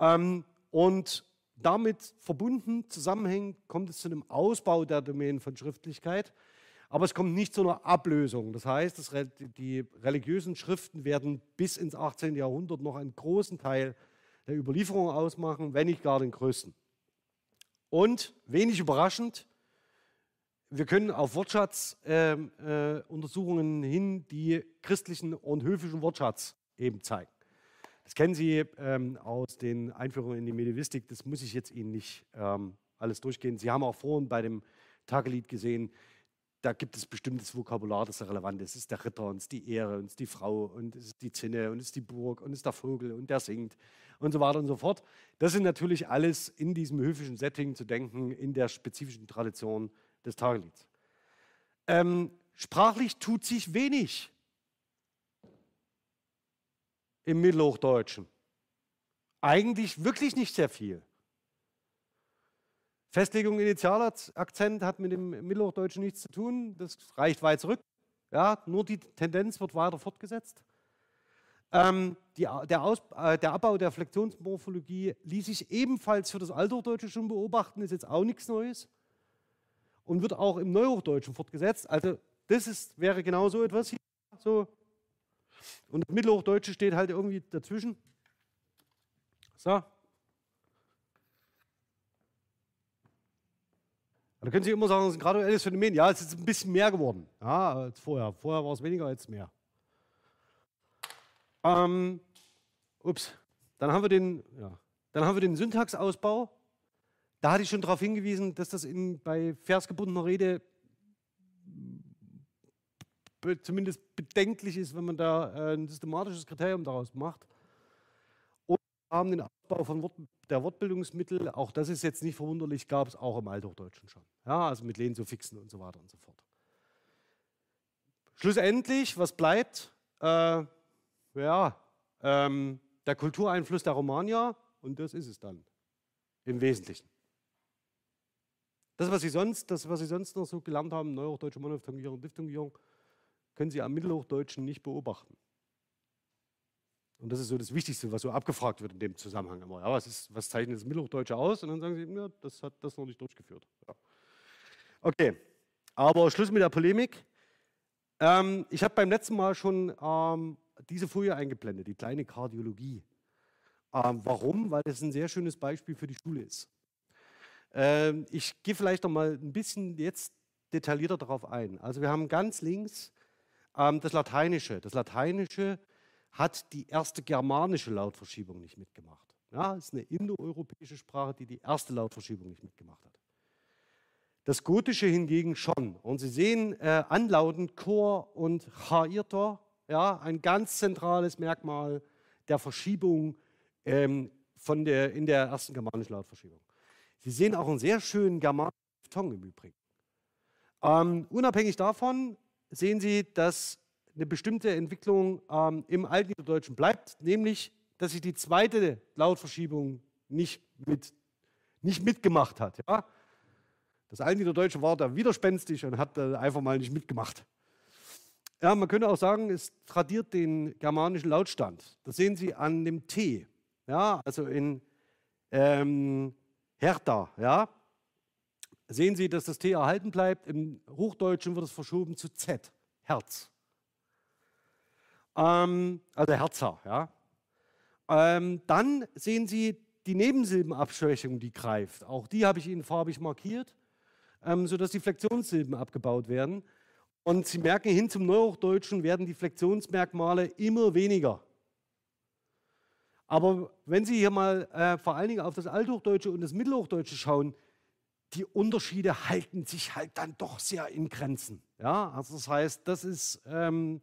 Ähm, und damit verbunden, zusammenhängend, kommt es zu einem Ausbau der Domänen von Schriftlichkeit. Aber es kommt nicht zu einer Ablösung. Das heißt, die religiösen Schriften werden bis ins 18. Jahrhundert noch einen großen Teil der Überlieferung ausmachen, wenn nicht gar den größten. Und wenig überraschend, wir können auf Wortschatzuntersuchungen äh, äh, hin die christlichen und höfischen Wortschatz eben zeigen. Das kennen Sie ähm, aus den Einführungen in die Medievistik, das muss ich jetzt Ihnen nicht ähm, alles durchgehen. Sie haben auch vorhin bei dem Tagelied gesehen, da gibt es bestimmtes Vokabular, das relevant ist. Es ist der Ritter und es ist die Ehre und es ist die Frau und es ist die Zinne und es ist die Burg und es ist der Vogel und der singt und so weiter und so fort. Das sind natürlich alles in diesem höfischen Setting zu denken, in der spezifischen Tradition des Tagelieds. Ähm, sprachlich tut sich wenig im Mittelhochdeutschen. Eigentlich wirklich nicht sehr viel. Festlegung Initialakzent hat mit dem Mittelhochdeutschen nichts zu tun. Das reicht weit zurück. Ja, nur die Tendenz wird weiter fortgesetzt. Ähm, die, der, Aus, äh, der, Abbau der Flexionsmorphologie ließ sich ebenfalls für das Althochdeutsche schon beobachten, ist jetzt auch nichts Neues und wird auch im Neuhochdeutschen fortgesetzt. Also das ist, wäre genau so etwas hier. So. Und das Mittelhochdeutsche steht halt irgendwie dazwischen. So, Da können Sie immer sagen, es ist ein graduelles Phänomen. Ja, es ist ein bisschen mehr geworden ja, als vorher. Vorher war es weniger als mehr. Ähm, ups, dann haben wir den, ja, den Syntaxausbau. Da hatte ich schon darauf hingewiesen, dass das in, bei versgebundener Rede zumindest bedenklich ist, wenn man da äh, ein systematisches Kriterium daraus macht. Und wir haben den Aufbau von Wort, der Wortbildungsmittel, auch das ist jetzt nicht verwunderlich, gab es auch im Althochdeutschen schon. Ja, also mit Lehnsuffixen und so weiter und so fort. Schlussendlich, was bleibt? Äh, ja, ähm, der Kultureinfluss der Romanier und das ist es dann im Wesentlichen. Das, was Sie sonst, das, was Sie sonst noch so gelernt haben, Neuhochdeutsche Monophthongierung, Diphthongierung, können Sie am Mittelhochdeutschen nicht beobachten. Und das ist so das Wichtigste, was so abgefragt wird in dem Zusammenhang immer. Ja, was, ist, was zeichnet das Mittelhochdeutsche aus? Und dann sagen sie, ja, das hat das noch nicht durchgeführt. Ja. Okay, aber Schluss mit der Polemik. Ähm, ich habe beim letzten Mal schon ähm, diese Folie eingeblendet, die kleine Kardiologie. Ähm, warum? Weil das ein sehr schönes Beispiel für die Schule ist. Ähm, ich gehe vielleicht noch mal ein bisschen jetzt detaillierter darauf ein. Also wir haben ganz links ähm, das Lateinische. Das Lateinische hat die erste germanische Lautverschiebung nicht mitgemacht. Ja, ist eine indoeuropäische Sprache, die die erste Lautverschiebung nicht mitgemacht hat. Das Gotische hingegen schon. Und Sie sehen äh, anlautend Chor und Chairtor, ja, ein ganz zentrales Merkmal der Verschiebung ähm, von der, in der ersten germanischen Lautverschiebung. Sie sehen auch einen sehr schönen germanischen Ton im Übrigen. Ähm, unabhängig davon sehen Sie, dass eine bestimmte Entwicklung ähm, im Altniederdeutschen bleibt, nämlich, dass sich die zweite Lautverschiebung nicht, mit, nicht mitgemacht hat. Ja? Das Altniederdeutsche war da widerspenstig und hat äh, einfach mal nicht mitgemacht. Ja, man könnte auch sagen, es tradiert den germanischen Lautstand. Das sehen Sie an dem T. Ja, also in ähm, Hertha, ja, sehen Sie, dass das T erhalten bleibt. Im Hochdeutschen wird es verschoben zu Z, Herz. Ähm, also Herzer, ja. Ähm, dann sehen Sie die Nebensilbenabschwächung, die greift. Auch die habe ich Ihnen farbig markiert, ähm, sodass die Flexionssilben abgebaut werden. Und Sie merken, hin zum Neuhochdeutschen werden die Flexionsmerkmale immer weniger. Aber wenn Sie hier mal äh, vor allen Dingen auf das Althochdeutsche und das Mittelhochdeutsche schauen, die Unterschiede halten sich halt dann doch sehr in Grenzen. Ja, also das heißt, das ist ähm,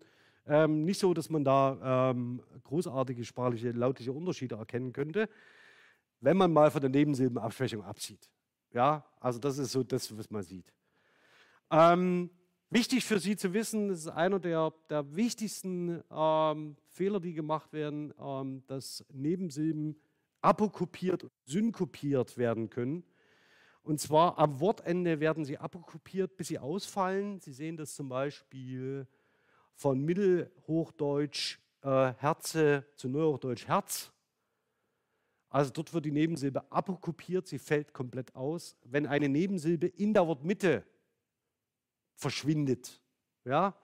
ähm, nicht so, dass man da ähm, großartige sprachliche, lautliche Unterschiede erkennen könnte, wenn man mal von der Nebensilbenabschwächung absieht. Ja, also das ist so das, was man sieht. Ähm, Wichtig für Sie zu wissen, das ist einer der, der wichtigsten ähm, Fehler, die gemacht werden, ähm, dass Nebensilben apokopiert, synkopiert werden können. Und zwar am Wortende werden sie apokopiert, bis sie ausfallen. Sie sehen das zum Beispiel von Mittelhochdeutsch äh, Herze zu Neuhochdeutsch Herz. Also dort wird die Nebensilbe apokopiert, sie fällt komplett aus. Wenn eine Nebensilbe in der Wortmitte verschwindet, ja,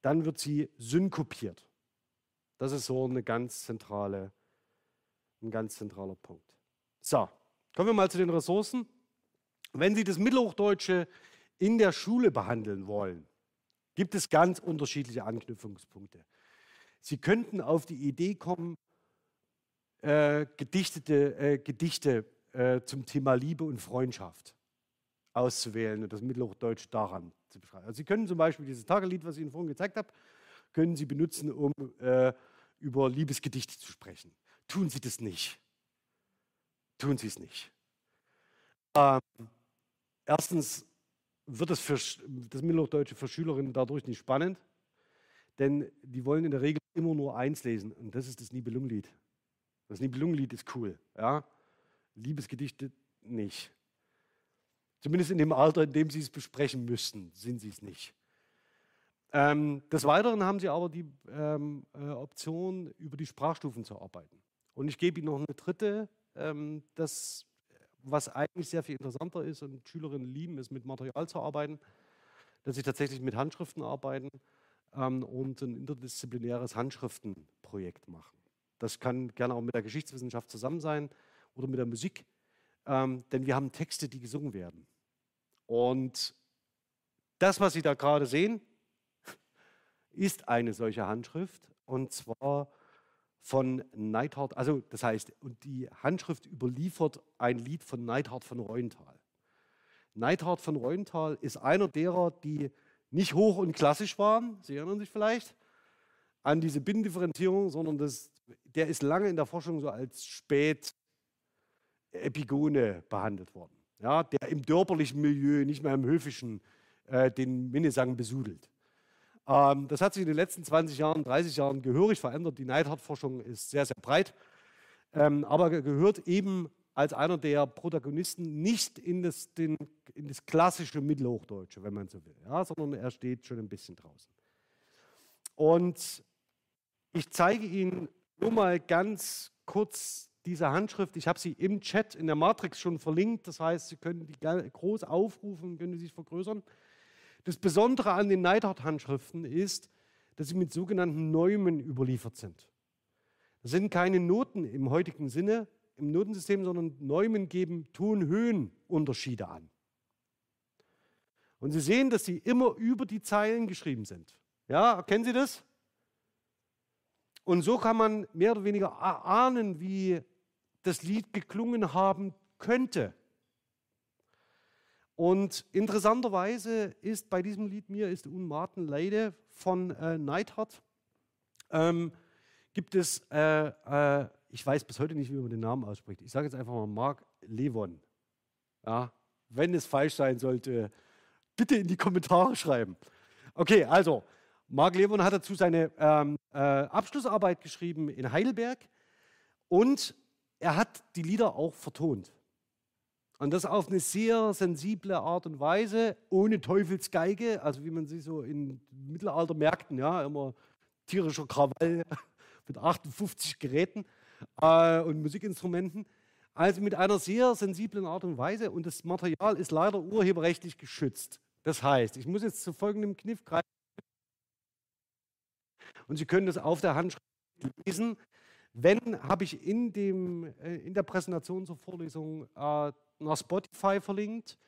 dann wird sie synkopiert. Das ist so eine ganz zentrale, ein ganz zentraler Punkt. So, kommen wir mal zu den Ressourcen. Wenn Sie das Mittelhochdeutsche in der Schule behandeln wollen, gibt es ganz unterschiedliche Anknüpfungspunkte. Sie könnten auf die Idee kommen, äh, gedichtete, äh, Gedichte äh, zum Thema Liebe und Freundschaft auszuwählen und das Mittelhochdeutsch daran zu beschreiben. Also Sie können zum Beispiel dieses Tagelied, was ich Ihnen vorhin gezeigt habe, können Sie benutzen, um äh, über Liebesgedichte zu sprechen. Tun Sie das nicht. Tun Sie es nicht. Ähm, erstens wird es für das Mittelhochdeutsche für Schülerinnen dadurch nicht spannend, denn die wollen in der Regel immer nur eins lesen und das ist das Nibelungenlied. Das Nibelungenlied ist cool, ja. Liebesgedichte nicht. Zumindest in dem Alter, in dem sie es besprechen müssten, sind sie es nicht. Ähm, des Weiteren haben sie aber die ähm, äh, Option, über die Sprachstufen zu arbeiten. Und ich gebe Ihnen noch eine dritte, ähm, das, was eigentlich sehr viel interessanter ist und Schülerinnen lieben, ist mit Material zu arbeiten, dass sie tatsächlich mit Handschriften arbeiten ähm, und ein interdisziplinäres Handschriftenprojekt machen. Das kann gerne auch mit der Geschichtswissenschaft zusammen sein oder mit der Musik, ähm, denn wir haben Texte, die gesungen werden. Und das, was Sie da gerade sehen, ist eine solche Handschrift und zwar von Neidhard, also das heißt, und die Handschrift überliefert ein Lied von Neidhard von Reuenthal. Neidhard von Reuenthal ist einer derer, die nicht hoch und klassisch waren, Sie erinnern sich vielleicht an diese Binnendifferenzierung, sondern das, der ist lange in der Forschung so als Spät-Epigone behandelt worden ja, der im dörperlichen Milieu, nicht mehr im höfischen, äh, den Minnesang besudelt. Ähm, das hat sich in den letzten 20 Jahren, 30 Jahren gehörig verändert. Die Neidhardt-Forschung ist sehr, sehr breit, ähm, aber gehört eben als einer der Protagonisten nicht in das, den, in das klassische Mittelhochdeutsche, wenn man so will, ja, sondern er steht schon ein bisschen draußen. Und ich zeige Ihnen nur mal ganz kurz diese Handschrift, ich habe sie im Chat in der Matrix schon verlinkt, das heißt, Sie können die groß aufrufen, können sie sich vergrößern. Das Besondere an den Neidhardt-Handschriften ist, dass sie mit sogenannten Neumen überliefert sind. Das sind keine Noten im heutigen Sinne im Notensystem, sondern Neumen geben Tonhöhenunterschiede an. Und Sie sehen, dass sie immer über die Zeilen geschrieben sind. Ja, erkennen Sie das? Und so kann man mehr oder weniger ahnen, wie das Lied geklungen haben könnte. Und interessanterweise ist bei diesem Lied Mir ist Unmaten Leide von äh, Neidhart, ähm, gibt es, äh, äh, ich weiß bis heute nicht, wie man den Namen ausspricht. Ich sage jetzt einfach mal Mark Levon. Ja, wenn es falsch sein sollte, bitte in die Kommentare schreiben. Okay, also Mark Levon hat dazu seine ähm, äh, Abschlussarbeit geschrieben in Heidelberg und er hat die Lieder auch vertont. Und das auf eine sehr sensible Art und Weise, ohne Teufelsgeige, also wie man sie so in Mittelaltermärkten, ja, immer tierischer Krawall mit 58 Geräten äh, und Musikinstrumenten. Also mit einer sehr sensiblen Art und Weise und das Material ist leider urheberrechtlich geschützt. Das heißt, ich muss jetzt zu folgendem Kniff greifen und Sie können das auf der Handschrift lesen. Wenn, habe ich in, dem, äh, in der Präsentation zur Vorlesung äh, nach Spotify verlinkt.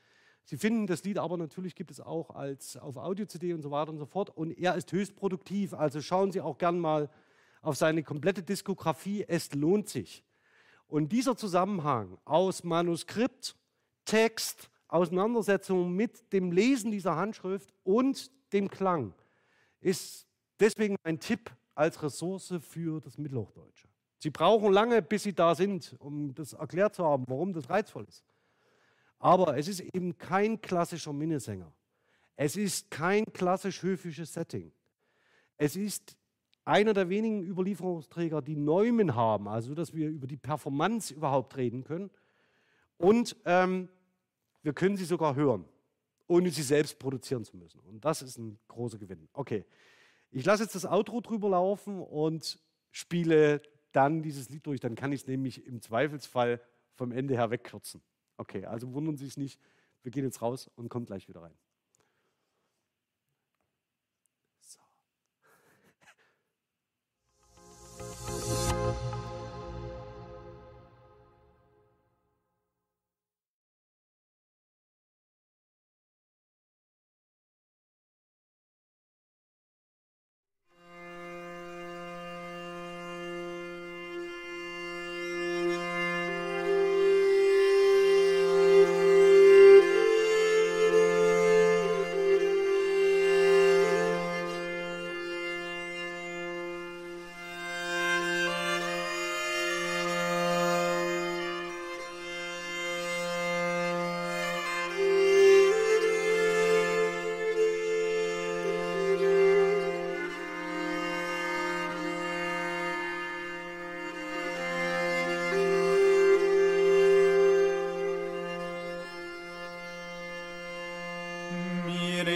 Sie finden das Lied aber natürlich gibt es auch als auf Audio-CD und so weiter und so fort. Und er ist höchst produktiv. Also schauen Sie auch gern mal auf seine komplette Diskografie. Es lohnt sich. Und dieser Zusammenhang aus Manuskript, Text, Auseinandersetzung mit dem Lesen dieser Handschrift und dem Klang ist deswegen ein Tipp als Ressource für das Mittelhochdeutsche. Sie brauchen lange, bis Sie da sind, um das erklärt zu haben, warum das reizvoll ist. Aber es ist eben kein klassischer Minnesänger. Es ist kein klassisch höfisches Setting. Es ist einer der wenigen Überlieferungsträger, die Neumen haben, also dass wir über die Performance überhaupt reden können. Und ähm, wir können sie sogar hören, ohne sie selbst produzieren zu müssen. Und das ist ein großer Gewinn. Okay, ich lasse jetzt das Outro drüber laufen und spiele dann dieses Lied durch. Dann kann ich es nämlich im Zweifelsfall vom Ende her wegkürzen. Okay, also wundern Sie sich nicht. Wir gehen jetzt raus und kommen gleich wieder rein.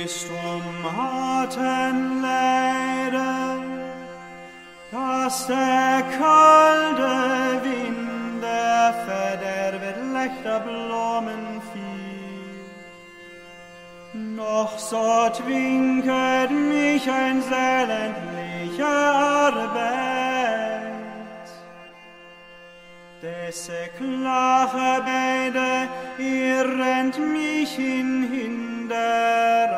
nicht harten Leiden, dass der kalte Wind der verderbet lechter Blumen fiel. Noch so winket mich ein seelendlicher Arbeit, Desse klare Beide irrend mich in Hinderung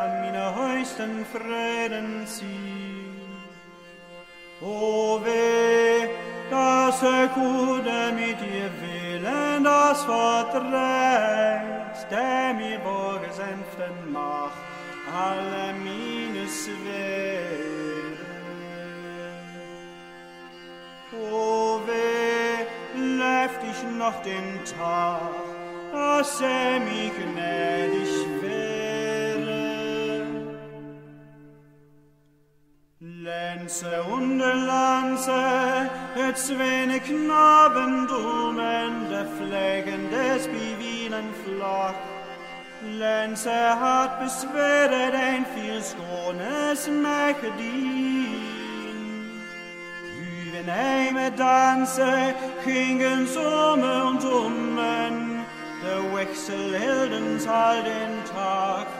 schlechten Freuden ziehen. O weh, das Erkude mit ihr Willen, das verdreht, der mir wohlgesänften macht, alle meines Weh. O weh, läuft ich noch den Tag, dass er mich gnädig will. Grenze under Lanze, et svene knabendomen, der Flecken des bivinen flach. Lense hat besväret en viel skånes mäkedin. Uven ej med danse, kringen somme und ummen, der Wechsel hildens all den Tag.